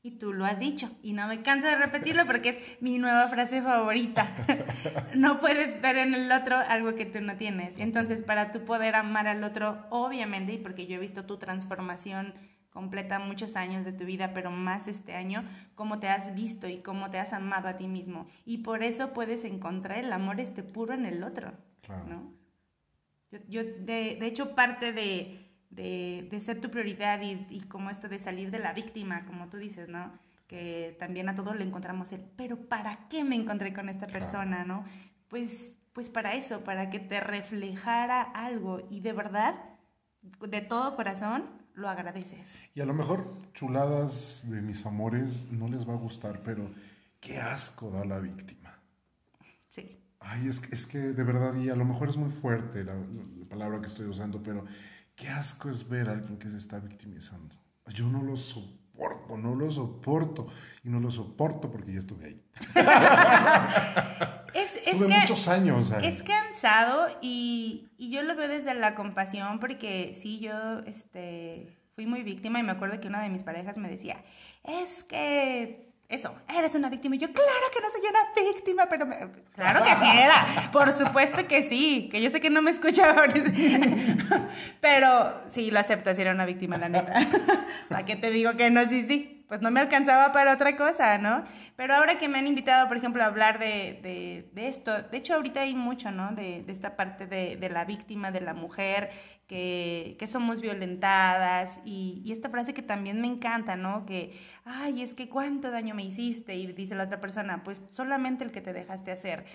Y tú lo has dicho, y no me canso de repetirlo porque es mi nueva frase favorita. no puedes ver en el otro algo que tú no tienes. Entonces, para tú poder amar al otro, obviamente, y porque yo he visto tu transformación completa muchos años de tu vida, pero más este año, cómo te has visto y cómo te has amado a ti mismo. Y por eso puedes encontrar el amor este puro en el otro. Claro. ¿no? Yo, yo de, de hecho, parte de de, de ser tu prioridad y, y, como esto de salir de la víctima, como tú dices, ¿no? Que también a todos le encontramos el, pero ¿para qué me encontré con esta persona, no? Pues, pues para eso, para que te reflejara algo y de verdad, de todo corazón, lo agradeces. Y a lo mejor chuladas de mis amores no les va a gustar, pero qué asco da la víctima. Sí. Ay, es, es que de verdad, y a lo mejor es muy fuerte la, la palabra que estoy usando, pero Qué asco es ver a alguien que se está victimizando. Yo no lo soporto, no lo soporto. Y no lo soporto porque ya estuve ahí. es, estuve muchos años ahí. Es cansado y, y, yo lo veo desde la compasión porque sí, yo este, fui muy víctima y me acuerdo que una de mis parejas me decía, es que eso, eres una víctima. Y yo, claro que no soy una víctima, pero claro que sí era. Por supuesto que sí, que yo sé que no me escucha pero sí, lo acepto, si era una víctima, la neta. ¿Para qué te digo que no? Sí, sí. Pues no me alcanzaba para otra cosa, ¿no? Pero ahora que me han invitado, por ejemplo, a hablar de, de, esto, de hecho ahorita hay mucho, ¿no? De, esta parte de, de la víctima, de la mujer, que, que somos violentadas y, y, esta frase que también me encanta, ¿no? Que, ay, es que cuánto daño me hiciste y dice la otra persona, pues solamente el que te dejaste hacer.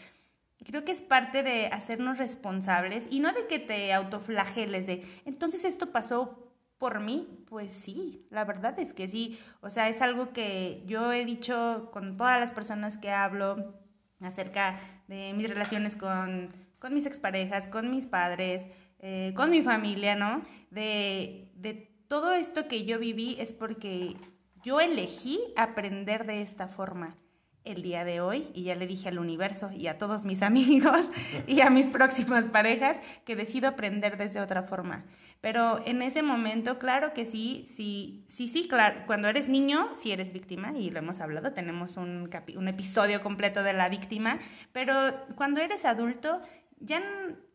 Creo que es parte de hacernos responsables y no de que te autoflageles de, entonces esto pasó por mí, pues sí, la verdad es que sí. O sea, es algo que yo he dicho con todas las personas que hablo acerca de mis relaciones con, con mis exparejas, con mis padres, eh, con mi familia, ¿no? De, de todo esto que yo viví es porque yo elegí aprender de esta forma. El día de hoy y ya le dije al universo y a todos mis amigos y a mis próximas parejas que decido aprender desde otra forma. Pero en ese momento, claro que sí, sí, sí, sí, claro, cuando eres niño, sí eres víctima y lo hemos hablado, tenemos un, un episodio completo de la víctima, pero cuando eres adulto ya,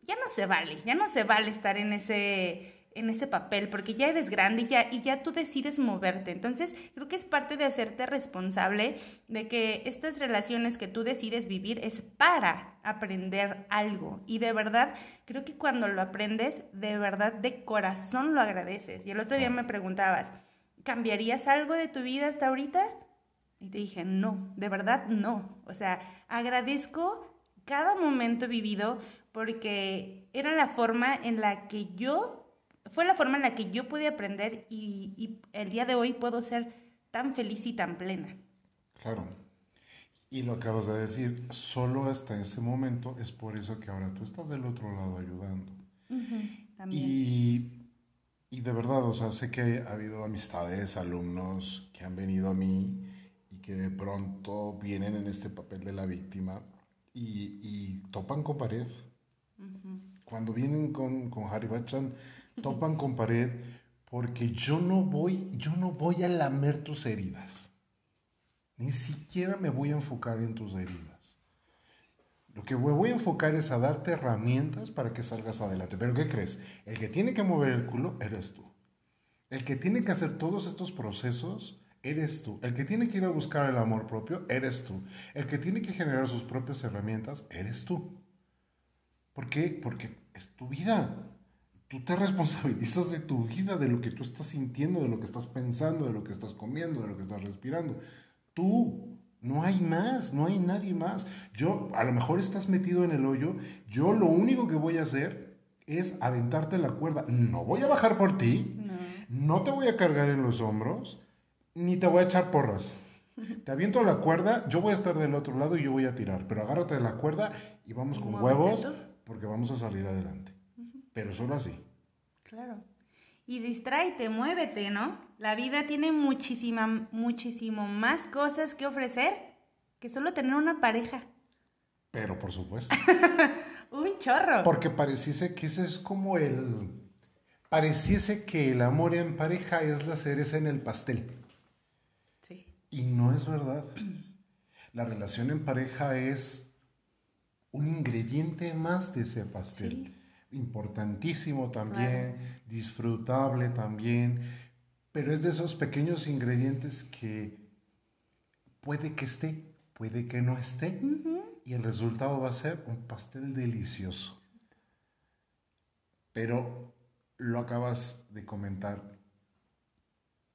ya no se vale, ya no se vale estar en ese en ese papel, porque ya eres grande y ya, y ya tú decides moverte. Entonces, creo que es parte de hacerte responsable de que estas relaciones que tú decides vivir es para aprender algo. Y de verdad, creo que cuando lo aprendes, de verdad, de corazón lo agradeces. Y el otro día me preguntabas, ¿cambiarías algo de tu vida hasta ahorita? Y te dije, no, de verdad no. O sea, agradezco cada momento vivido porque era la forma en la que yo fue la forma en la que yo pude aprender y, el día de hoy puedo ser tan feliz y tan plena. Claro. Y lo acabas de decir, solo hasta ese momento es por eso que ahora tú estás del otro lado ayudando. Y, y, de verdad, o sea, sé que ha habido amistades, alumnos que han venido a mí y que de pronto vienen en este papel de la víctima y, y topan con pared. Cuando vienen con, con Harry Bachan, topan con pared porque yo no voy, yo no voy a lamer tus heridas. Ni siquiera me voy a enfocar en tus heridas. Lo que voy a enfocar es a darte herramientas para que salgas adelante. Pero ¿qué crees? El que tiene que mover el culo eres tú. El que tiene que hacer todos estos procesos eres tú. El que tiene que ir a buscar el amor propio eres tú. El que tiene que generar sus propias herramientas eres tú. ¿Por qué? Porque es tu vida tú te responsabilizas de tu vida, de lo que tú estás sintiendo, de lo que estás pensando, de lo que estás comiendo, de lo que estás respirando. Tú, no hay más, no hay nadie más. Yo, a lo mejor estás metido en el hoyo, yo lo único que voy a hacer es aventarte la cuerda. No voy a bajar por ti, no, no te voy a cargar en los hombros, ni te voy a echar porras. Te aviento la cuerda, yo voy a estar del otro lado y yo voy a tirar, pero agárrate de la cuerda y vamos con huevos porque vamos a salir adelante pero solo así. Claro. Y distráete, muévete, ¿no? La vida tiene muchísima, muchísimo más cosas que ofrecer que solo tener una pareja. Pero por supuesto. Un chorro. Porque pareciese que ese es como el... Pareciese que el amor en pareja es la cereza en el pastel. Sí. Y no es verdad. La relación en pareja es un ingrediente más de ese pastel. Sí importantísimo también, disfrutable también, pero es de esos pequeños ingredientes que puede que esté, puede que no esté, y el resultado va a ser un pastel delicioso. Pero lo acabas de comentar,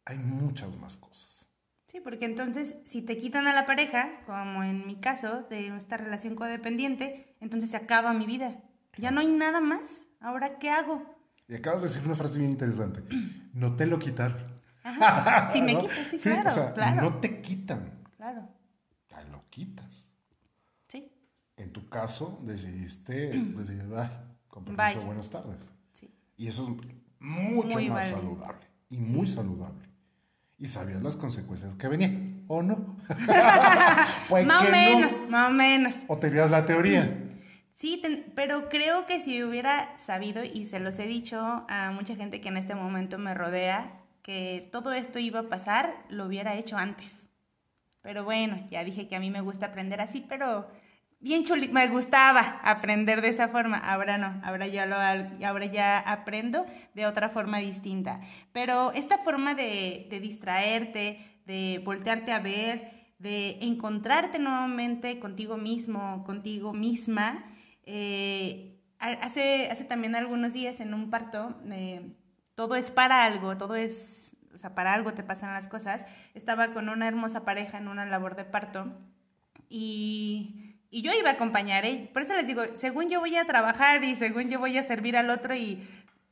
hay muchas más cosas. Sí, porque entonces si te quitan a la pareja, como en mi caso, de esta relación codependiente, entonces se acaba mi vida. Ya no hay nada más. ¿Ahora qué hago? Y acabas de decir una frase bien interesante. No te lo quitar. Si me quitas, sí, claro, No te quitan. Claro. Te lo quitas. Sí. En tu caso, decidiste decir, ay, con permiso, buenas tardes. Sí. Y eso es mucho más saludable. Y muy saludable. Y sabías las consecuencias que venían, ¿o no? pues más o menos, más o menos. ¿O tenías la teoría? Sí, pero creo que si hubiera sabido, y se los he dicho a mucha gente que en este momento me rodea, que todo esto iba a pasar, lo hubiera hecho antes. Pero bueno, ya dije que a mí me gusta aprender así, pero bien chuli, me gustaba aprender de esa forma. Ahora no, ahora ya lo ahora ya aprendo de otra forma distinta. Pero esta forma de, de distraerte, de voltearte a ver, de encontrarte nuevamente contigo mismo, contigo misma, eh, hace, hace también algunos días en un parto, eh, todo es para algo, todo es, o sea, para algo te pasan las cosas. Estaba con una hermosa pareja en una labor de parto y, y yo iba a acompañar, ¿eh? por eso les digo, según yo voy a trabajar y según yo voy a servir al otro y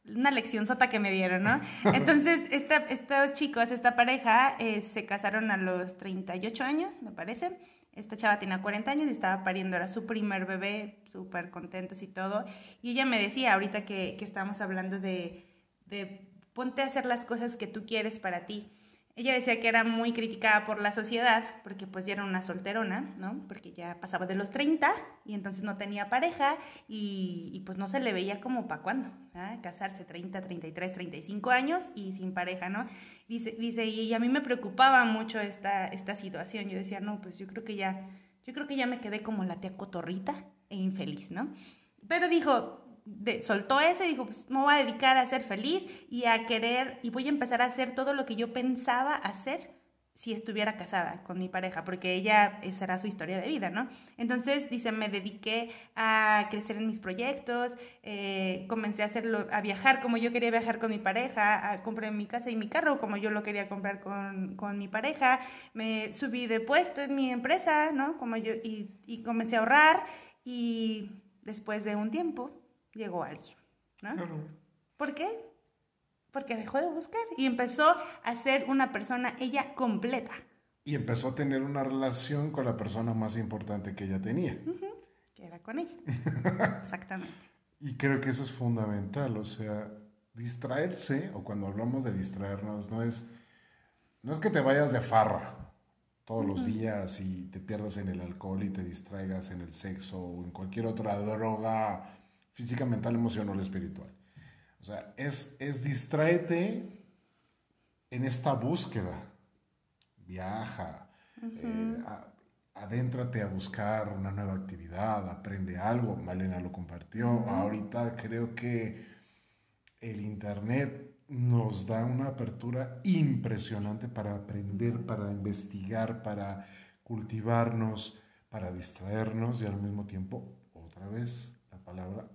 una lección sota que me dieron, ¿no? Entonces, esta, estos chicos, esta pareja, eh, se casaron a los 38 años, me parece. Esta chava tenía 40 años y estaba pariendo, era su primer bebé, súper contentos y todo. Y ella me decía, ahorita que, que estábamos hablando de, de ponte a hacer las cosas que tú quieres para ti. Ella decía que era muy criticada por la sociedad porque pues ya era una solterona, ¿no? Porque ya pasaba de los 30 y entonces no tenía pareja y, pues no se le veía como para cuándo, ¿ah? casarse 30, 33, 35 años y sin pareja, ¿no? Dice, dice y a mí me preocupaba mucho esta, esta situación, yo decía, no, pues yo creo que ya, yo creo que ya me quedé como la tía cotorrita e infeliz, ¿no? Pero dijo, soltó eso y dijo, pues me voy a dedicar a ser feliz y a querer y voy a empezar a hacer todo lo que yo pensaba hacer si estuviera casada con mi pareja, porque ella, esa era su historia de vida, ¿no? Entonces, dice, me dediqué a crecer en mis proyectos, eh, comencé a hacerlo, a viajar como yo quería viajar con mi pareja, a comprar mi casa y mi carro como yo lo quería comprar con, con mi pareja, me subí de puesto en mi empresa, ¿no? Como yo, y, y comencé a ahorrar y después de un tiempo llegó alguien, ¿no? ¿Por qué? Porque dejó de buscar y empezó a ser una persona ella completa. Y empezó a tener una relación con la persona más importante que ella tenía. que era con ella. Exactamente. Y creo que eso es fundamental, o sea, distraerse, o cuando hablamos de distraernos, no es, no es que te vayas de farra todos los días y te pierdas en el alcohol y te distraigas en el sexo o en cualquier otra droga física, mental, emocional, espiritual. O sea, es, es distráete en esta búsqueda. Viaja, eh, adéntrate a buscar una nueva actividad, aprende algo. Malena lo compartió. Ahorita creo que el Internet nos da una apertura impresionante para aprender, para investigar, para cultivarnos, para distraernos y al mismo tiempo, otra vez, la palabra.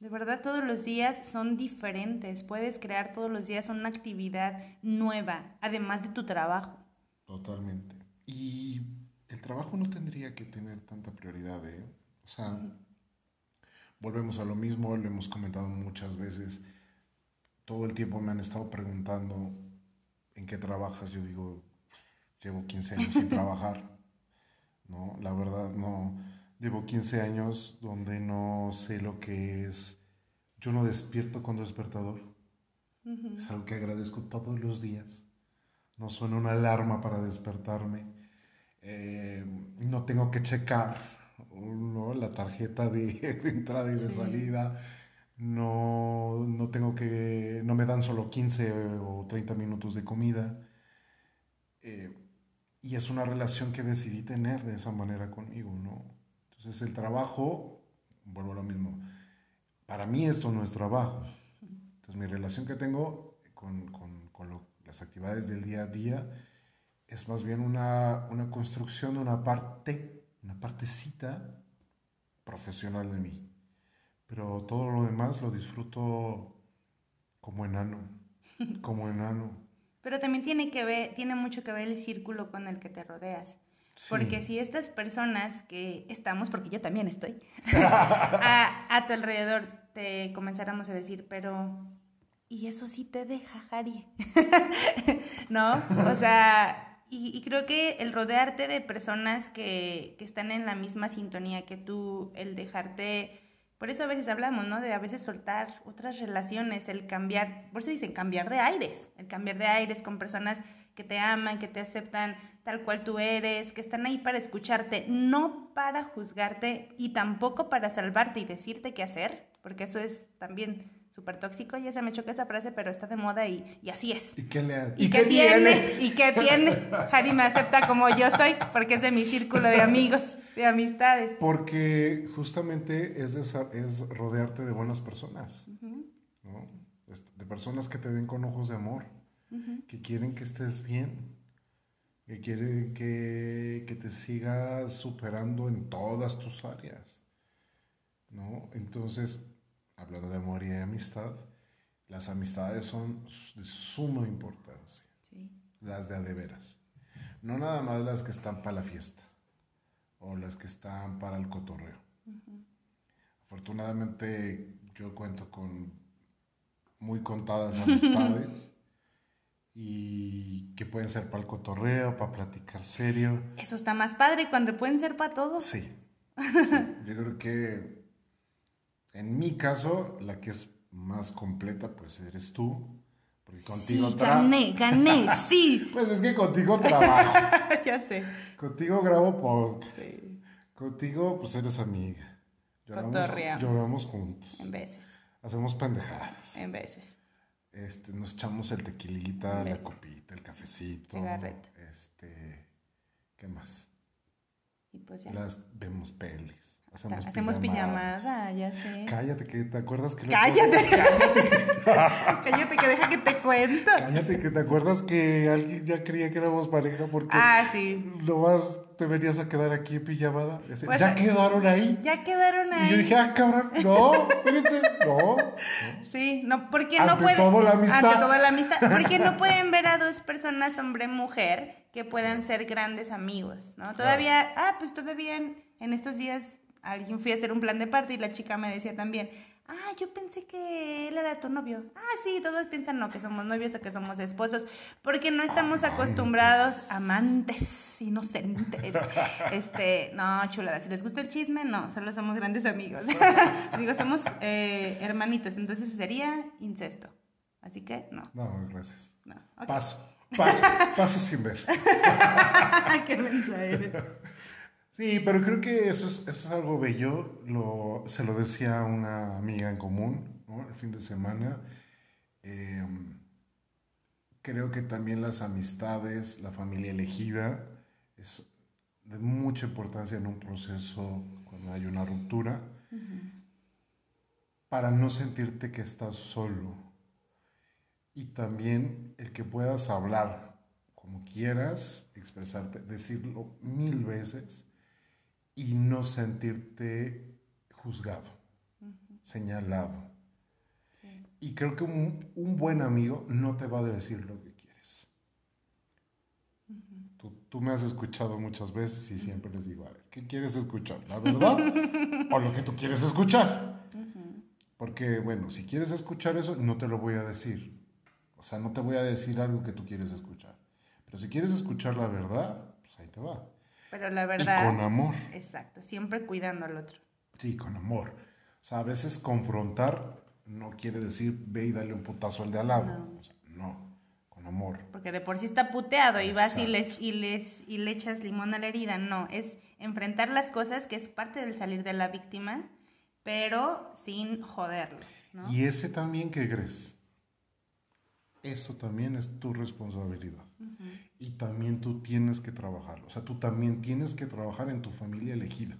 De verdad, todos los días son diferentes. Puedes crear todos los días una actividad nueva, además de tu trabajo. Totalmente. Y el trabajo no tendría que tener tanta prioridad, ¿eh? O sea, volvemos a lo mismo, lo hemos comentado muchas veces. Todo el tiempo me han estado preguntando en qué trabajas. Yo digo, llevo 15 años sin trabajar. No, la verdad no Llevo 15 años donde no sé lo que es. Yo no despierto con despertador. Es algo que agradezco todos los días. No suena una alarma para despertarme. Eh, no tengo que checar ¿no? la tarjeta de, entrada y de salida. No, no tengo que. No me dan solo 15 o 30 minutos de comida. Eh, y es una relación que decidí tener de esa manera conmigo, ¿no? Entonces el trabajo, vuelvo a lo mismo, para mí esto no es trabajo. Entonces mi relación que tengo con, con, con las actividades del día a día es más bien una, una construcción de una parte, una partecita profesional de mí. Pero todo lo demás lo disfruto como enano, como enano. Pero también tiene que ver, tiene mucho que ver el círculo con el que te rodeas. Porque si estas personas que estamos, porque yo también estoy, a, tu alrededor te comenzáramos a decir, pero, ¿y eso sí te deja, Jari? ¿No? O sea, y, creo que el rodearte de personas que, que están en la misma sintonía que tú, el dejarte... Por eso a veces hablamos, ¿no? De a veces soltar otras relaciones, el cambiar, por eso dicen cambiar de aires, el cambiar de aires con personas que te aman, que te aceptan tal cual tú eres, que están ahí para escucharte, no para juzgarte y tampoco para salvarte y decirte qué hacer, porque eso es también súper tóxico, ya se me choca esa frase, pero está de moda y, así es. ¿Y qué, le ¿Y, qué, tiene? ¿Y qué tiene? Harry me acepta como yo soy, porque es de mi círculo de amigos, de amistades. Porque justamente es, es rodearte de buenas personas, de personas que te ven con ojos de amor que quieren que estés bien, que quieren que, que, te sigas superando en todas tus áreas, ¿no? Entonces, hablando de amor y de amistad, las amistades son de suma importancia, las de a de veras, no nada más las que están para la fiesta o las que están para el cotorreo. Afortunadamente yo cuento con muy contadas amistades y que pueden ser para el cotorreo, para platicar serio. Eso está más padre cuando pueden ser para todos. Sí. Yo creo que en mi caso, la que es más completa, pues eres tú, Porque contigo sí, gané, gané, sí. Pues es que contigo trabajo. ya sé. contigo grabo podcast. Contigo, pues eres amiga. Lloramos, lloramos juntos. En veces, Hacemos pendejadas. en veces. Este, nos echamos el tequilita, la copita, el cafecito. Este, ¿qué más? Y pues ya. Las vemos pelis. Hacemos, Hacemos pijamadas. pijamada, ya sé. Cállate, que te acuerdas que... Cállate. otro- Cállate que deja que te cuento. Cállate, que te acuerdas que alguien ya creía que éramos pareja porque Ah, sí. nomás te venías a quedar aquí pijamada. Y así, Pues, ya quedaron ahí. Ya quedaron Y ahí. yo dije, ah, cabrón, no, espérense, no. Sí, no, porque Ante no pueden. todo la amistad. Ante todo la amistad. Porque no pueden ver a dos personas, hombre-mujer, que puedan ser grandes amigos, ¿no? Todavía, ah, pues todavía en, en estos días alguien fui a hacer un plan de parte y la chica me decía también, ah, yo pensé que él era tu novio. Ah, sí, todos piensan no, que somos novios o que somos esposos, porque no estamos acostumbrados, amantes, inocentes. Este, no, chulada, si les gusta el chisme, no, solo somos grandes amigos. Digo, somos eh, hermanitos, entonces sería incesto. Así que, no, No, gracias. no. Paso, paso, paso sin ver. Qué mensa eres. Sí, pero creo que eso es, eso es algo bello. Lo, se lo decía una amiga en común, ¿no? El fin de semana. Eh, creo que también las amistades, la familia elegida, es de mucha importancia en un proceso cuando hay una ruptura, para no sentirte que estás solo. Y también el que puedas hablar como quieras, expresarte, decirlo mil veces y no sentirte juzgado, señalado. Y creo que un, un buen amigo no te va a decir lo que quieres. Tú, tú me has escuchado muchas veces y siempre les digo, a ver, ¿qué quieres escuchar? ¿La verdad o lo que tú quieres escuchar? Porque, bueno, si quieres escuchar eso, no te lo voy a decir. O sea, no te voy a decir algo que tú quieres escuchar. Pero si quieres escuchar la verdad, pues ahí te va. Pero la Y verdad. con amor. Exacto, siempre cuidando al otro. Sí, con amor. O sea, a veces confrontar no quiere decir ve y dale un putazo al de al lado. No. O sea, no, con amor. Porque de por sí está puteado y vas y les, y les y le echas limón a la herida. No, es enfrentar las cosas, que es parte del salir de la víctima, pero sin joderlo. ¿no? Y ese también que crees, eso también es tu responsabilidad. Y también tú tienes que trabajarlo. O sea, tú también tienes que trabajar en tu familia elegida.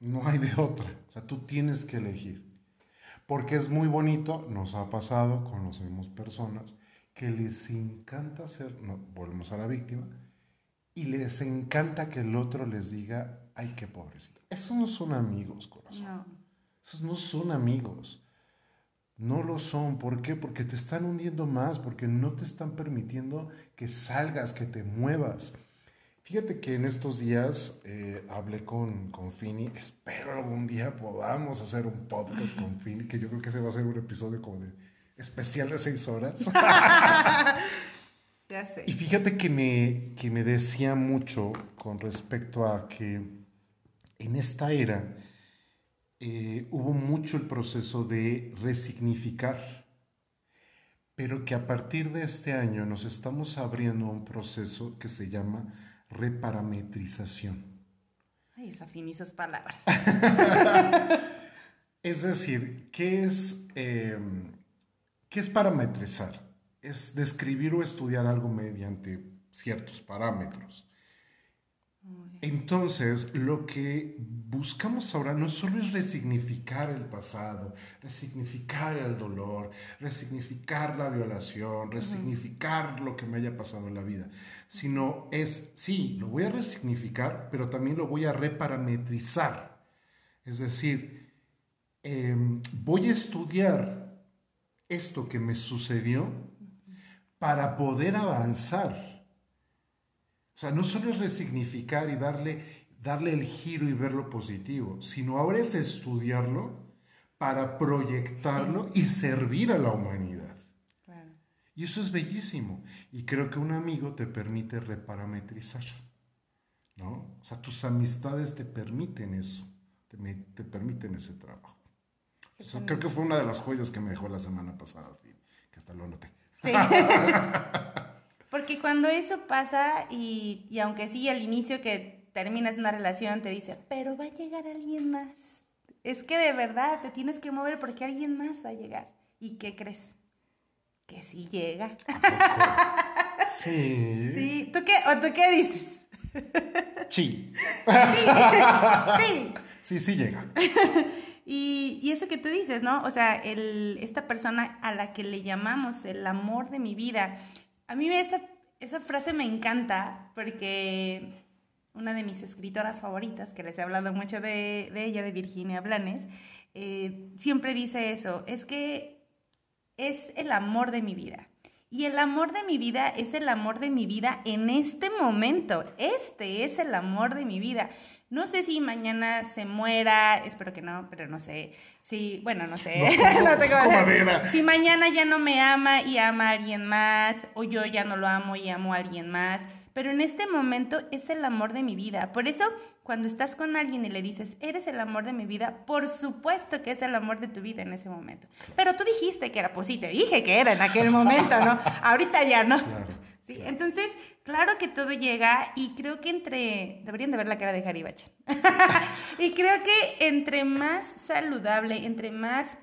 No hay de otra. O sea, tú tienes que elegir. Porque es muy bonito, nos ha pasado, conocemos personas que les encanta ser, no, volvemos a la víctima, y les encanta que el otro les diga, ay, qué pobrecito. Esos no son amigos, corazón. No. Esos no son amigos. No lo son. ¿Por qué? Porque te están hundiendo más, porque no te están permitiendo que salgas, que te muevas. Fíjate que en estos días eh, hablé con, con Fini. Espero algún día podamos hacer un podcast con Fini, que yo creo que ese va a ser un episodio como de especial de seis horas. Ya sé. Y fíjate que me, que me decía mucho con respecto a que en esta era eh, hubo mucho el proceso de resignificar, pero que a partir de este año nos estamos abriendo a un proceso que se llama reparametrización. Ay, sus palabras. Es decir, ¿qué es, eh, ¿qué es parametrizar? Es describir o estudiar algo mediante ciertos parámetros. Entonces, lo que buscamos ahora no solo es resignificar el pasado, resignificar el dolor, resignificar la violación, resignificar lo que me haya pasado en la vida, sino es, sí, lo voy a resignificar, pero también lo voy a reparametrizar. Es decir, eh, voy a estudiar esto que me sucedió para poder avanzar. O sea, no solo es resignificar y darle, darle el giro y ver lo positivo, sino ahora es estudiarlo para proyectarlo y servir a la humanidad. Claro. Y eso es bellísimo. Y creo que un amigo te permite reparametrizar. ¿No? O sea, tus amistades te permiten eso, te, te permiten ese trabajo. O sea, creo que fue una de las joyas que me dejó la semana pasada, que hasta lo noté. Sí. Porque cuando eso pasa, y, y aunque sí al inicio que terminas una relación te dice, pero va a llegar alguien más. Es que de verdad te tienes que mover porque alguien más va a llegar. ¿Y qué crees? Que sí llega. Sí. Sí. ¿Tú qué, ¿O tú qué dices? Sí. Sí. Sí, sí llega. Y, y eso que tú dices, ¿no? O sea, el, esta persona a la que le llamamos el amor de mi vida. A mí esa, esa frase me encanta porque una de mis escritoras favoritas, que les he hablado mucho de, ella, de Virginia Blanes, eh, siempre dice eso, es que es el amor de mi vida. Y el amor de mi vida es el amor de mi vida en este momento. Este es el amor de mi vida. No sé si mañana se muera, espero que no, pero no sé. Si, bueno, no sé. No, No tengo. Si mañana ya no me ama y ama a alguien más, o yo ya no lo amo y amo a alguien más. Pero en este momento es el amor de mi vida. Por eso, cuando estás con alguien y le dices, eres el amor de mi vida, por supuesto que es el amor de tu vida en ese momento. Pero tú dijiste que era, pues sí, te dije que era en aquel momento, ¿no? Ahorita ya no. Claro. Sí, entonces, claro que todo llega y creo que entre, deberían de ver la cara de Harry Bacha. y creo que entre más saludable, entre más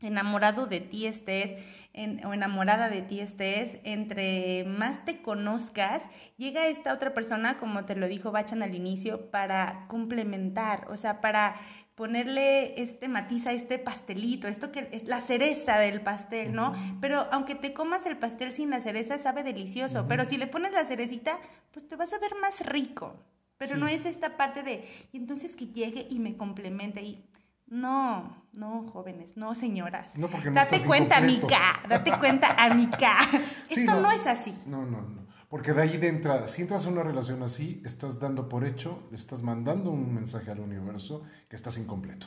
enamorado de ti estés en- o enamorada de ti estés, entre más te conozcas, llega esta otra persona, como te lo dijo Bachan al inicio, para complementar, o sea, para ponerle este matiz a este pastelito, esto que es la cereza del pastel, ¿no? Pero aunque te comas el pastel sin la cereza, sabe delicioso, pero si le pones la cerecita, pues te vas a ver más rico. Pero Sí. no es esta parte de, y entonces que llegue y me complemente y... No, no, jóvenes, no, señoras. No, porque no date cuenta, amiga, date cuenta, amiga. Sí, Esto no. es así. No, no, no. Porque de ahí de entrada, si entras a una relación así, estás dando por hecho, le estás mandando un mensaje al universo que estás incompleto.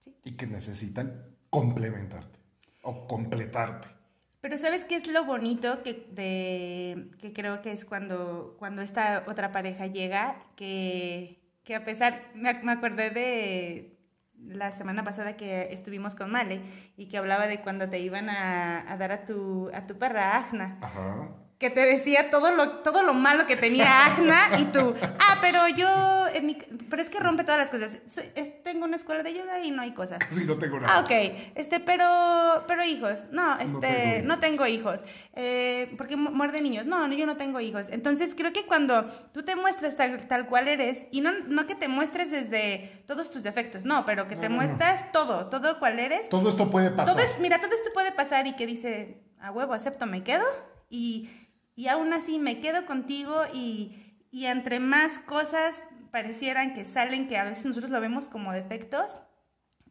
Sí. Y que necesitan complementarte o completarte. Pero ¿sabes qué es lo bonito que, de, que creo que es cuando, cuando esta otra pareja llega? Que, que a pesar, me, me acordé de la semana pasada que estuvimos con Male y que hablaba de cuando te iban a, a dar a tu, a tu perra Agna. Ajá. Que te decía todo lo, todo lo malo que tenía Agna y tú, ah, pero yo, en mi, pero es que rompe todas las cosas. Soy- es- tengo una escuela de yoga y no hay cosas. Sí, no tengo nada. Ah, ok, este, pero, pero hijos, no, este, no tengo tengo, hijos. hijos, Eh, porque mu- muerde niños, no, no, yo no tengo hijos. Entonces creo que cuando tú te muestras tal, tal cual eres, y no, no que te muestres desde todos tus defectos, no, pero que No, te no, no. muestras todo, todo cual eres, Todo esto puede pasar. todo es- mira, todo esto puede pasar y que dice, a huevo, acepto, me quedo. Y, y aún así me quedo contigo y, y entre más cosas parecieran que salen, que a veces nosotros lo vemos como defectos,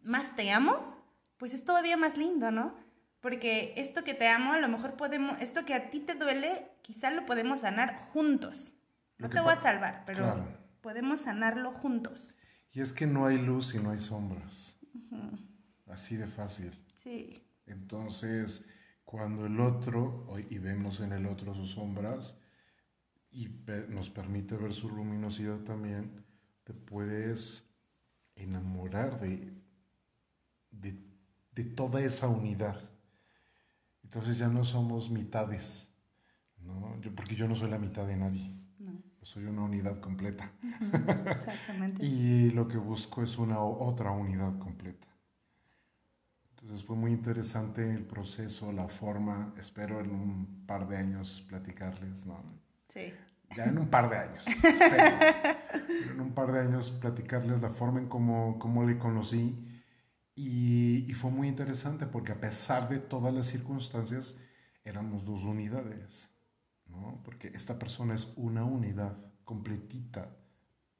más te amo, pues es todavía más lindo, ¿no? Porque esto que te amo, a lo mejor podemos, esto que a ti te duele, quizá lo podemos sanar juntos. No te voy a salvar, pero Claro. podemos sanarlo juntos. Y es que no hay luz y no hay sombras. Así de fácil. Sí. Entonces, cuando el otro, y vemos en el otro sus sombras, y nos permite ver su luminosidad también, te puedes enamorar de, de, de toda esa unidad. Entonces ya no somos mitades, ¿no? Yo- porque yo no soy la mitad de nadie, No. yo soy una unidad completa. Exactamente. Y lo que busco es una otra unidad completa. Entonces fue muy interesante el proceso, la forma. Espero en un par de años platicarles, ¿no? Sí. Ya en un par de años. en un par de años platicarles la forma en cómo, cómo le conocí. Y, y fue muy interesante porque a pesar de todas las circunstancias, éramos dos unidades, ¿no? Porque esta persona es una unidad completita,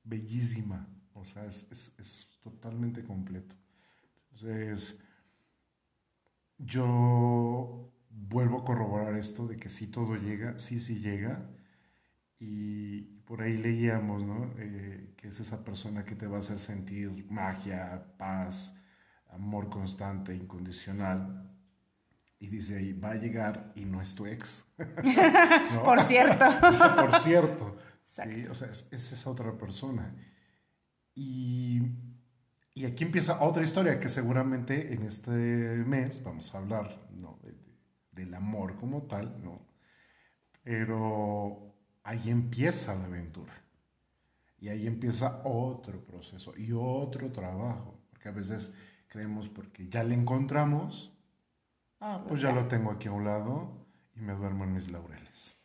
bellísima, o sea, es, es, es totalmente completo. Entonces, yo vuelvo a corroborar esto de que sí todo llega, sí, sí llega, y por ahí leíamos, ¿no? Eh, que es esa persona que te va a hacer sentir magia, paz, amor constante, incondicional. Y dice ahí, va a llegar y no es tu ex. ¿No? Por cierto. Por cierto. Sí, o sea, es, es esa otra persona. Y Y aquí empieza otra historia que seguramente en este mes vamos a hablar ¿no? del amor como tal, ¿no? Pero ahí empieza la aventura. Y ahí empieza otro proceso y otro trabajo. Porque a veces creemos porque ya le encontramos, ah, pues ya lo tengo aquí a un lado y me duermo en mis laureles.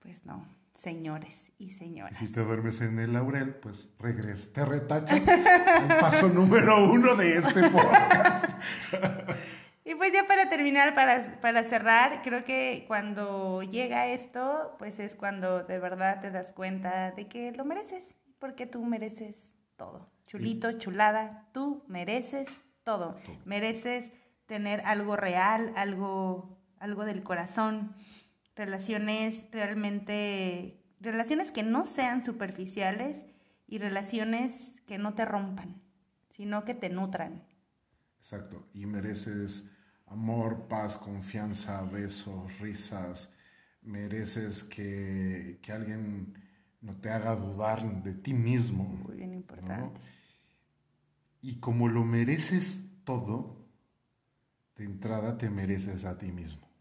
Pues no, señores y señoras. si te duermes en el laurel, pues regresa, te retachas al paso número uno de este podcast. Y pues ya para terminar, para, para cerrar, creo que cuando llega esto, pues es cuando de verdad te das cuenta de que lo mereces, porque tú mereces todo. Chulito, chulada, tú mereces todo. Mereces tener algo real, algo, algo del corazón, relaciones realmente, relaciones que no sean superficiales y relaciones que no te rompan, sino que te nutran. Exacto, y mereces amor, paz, confianza, besos, risas, mereces que, alguien no te haga dudar de ti mismo. Muy bien importante. Y como lo mereces todo, de entrada te mereces a ti mismo.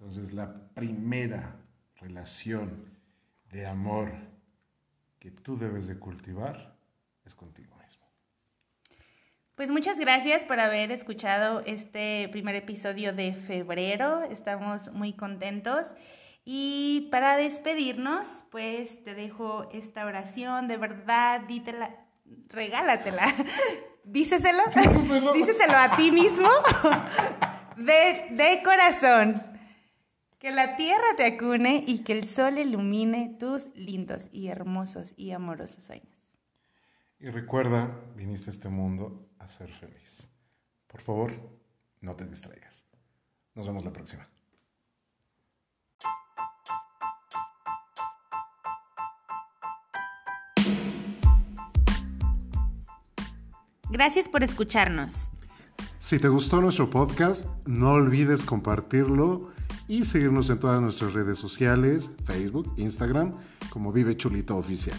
Entonces la primera relación de amor que tú debes de cultivar es contigo mismo. Pues muchas gracias por haber escuchado este primer episodio de febrero. Estamos muy contentos. Y para despedirnos, pues te dejo esta oración, de verdad, dítela, regálatela. Díceselo, díceselo a ti mismo de, de corazón. Que la tierra te acune y que el sol ilumine tus lindos y hermosos y amorosos sueños. Y recuerda, viniste a este mundo a ser feliz. Por favor, no te distraigas. Nos vemos la próxima. Gracias por escucharnos. Si te gustó nuestro podcast, no olvides compartirlo y seguirnos en todas nuestras redes sociales, Facebook, Instagram, como Vive Chulito Oficial.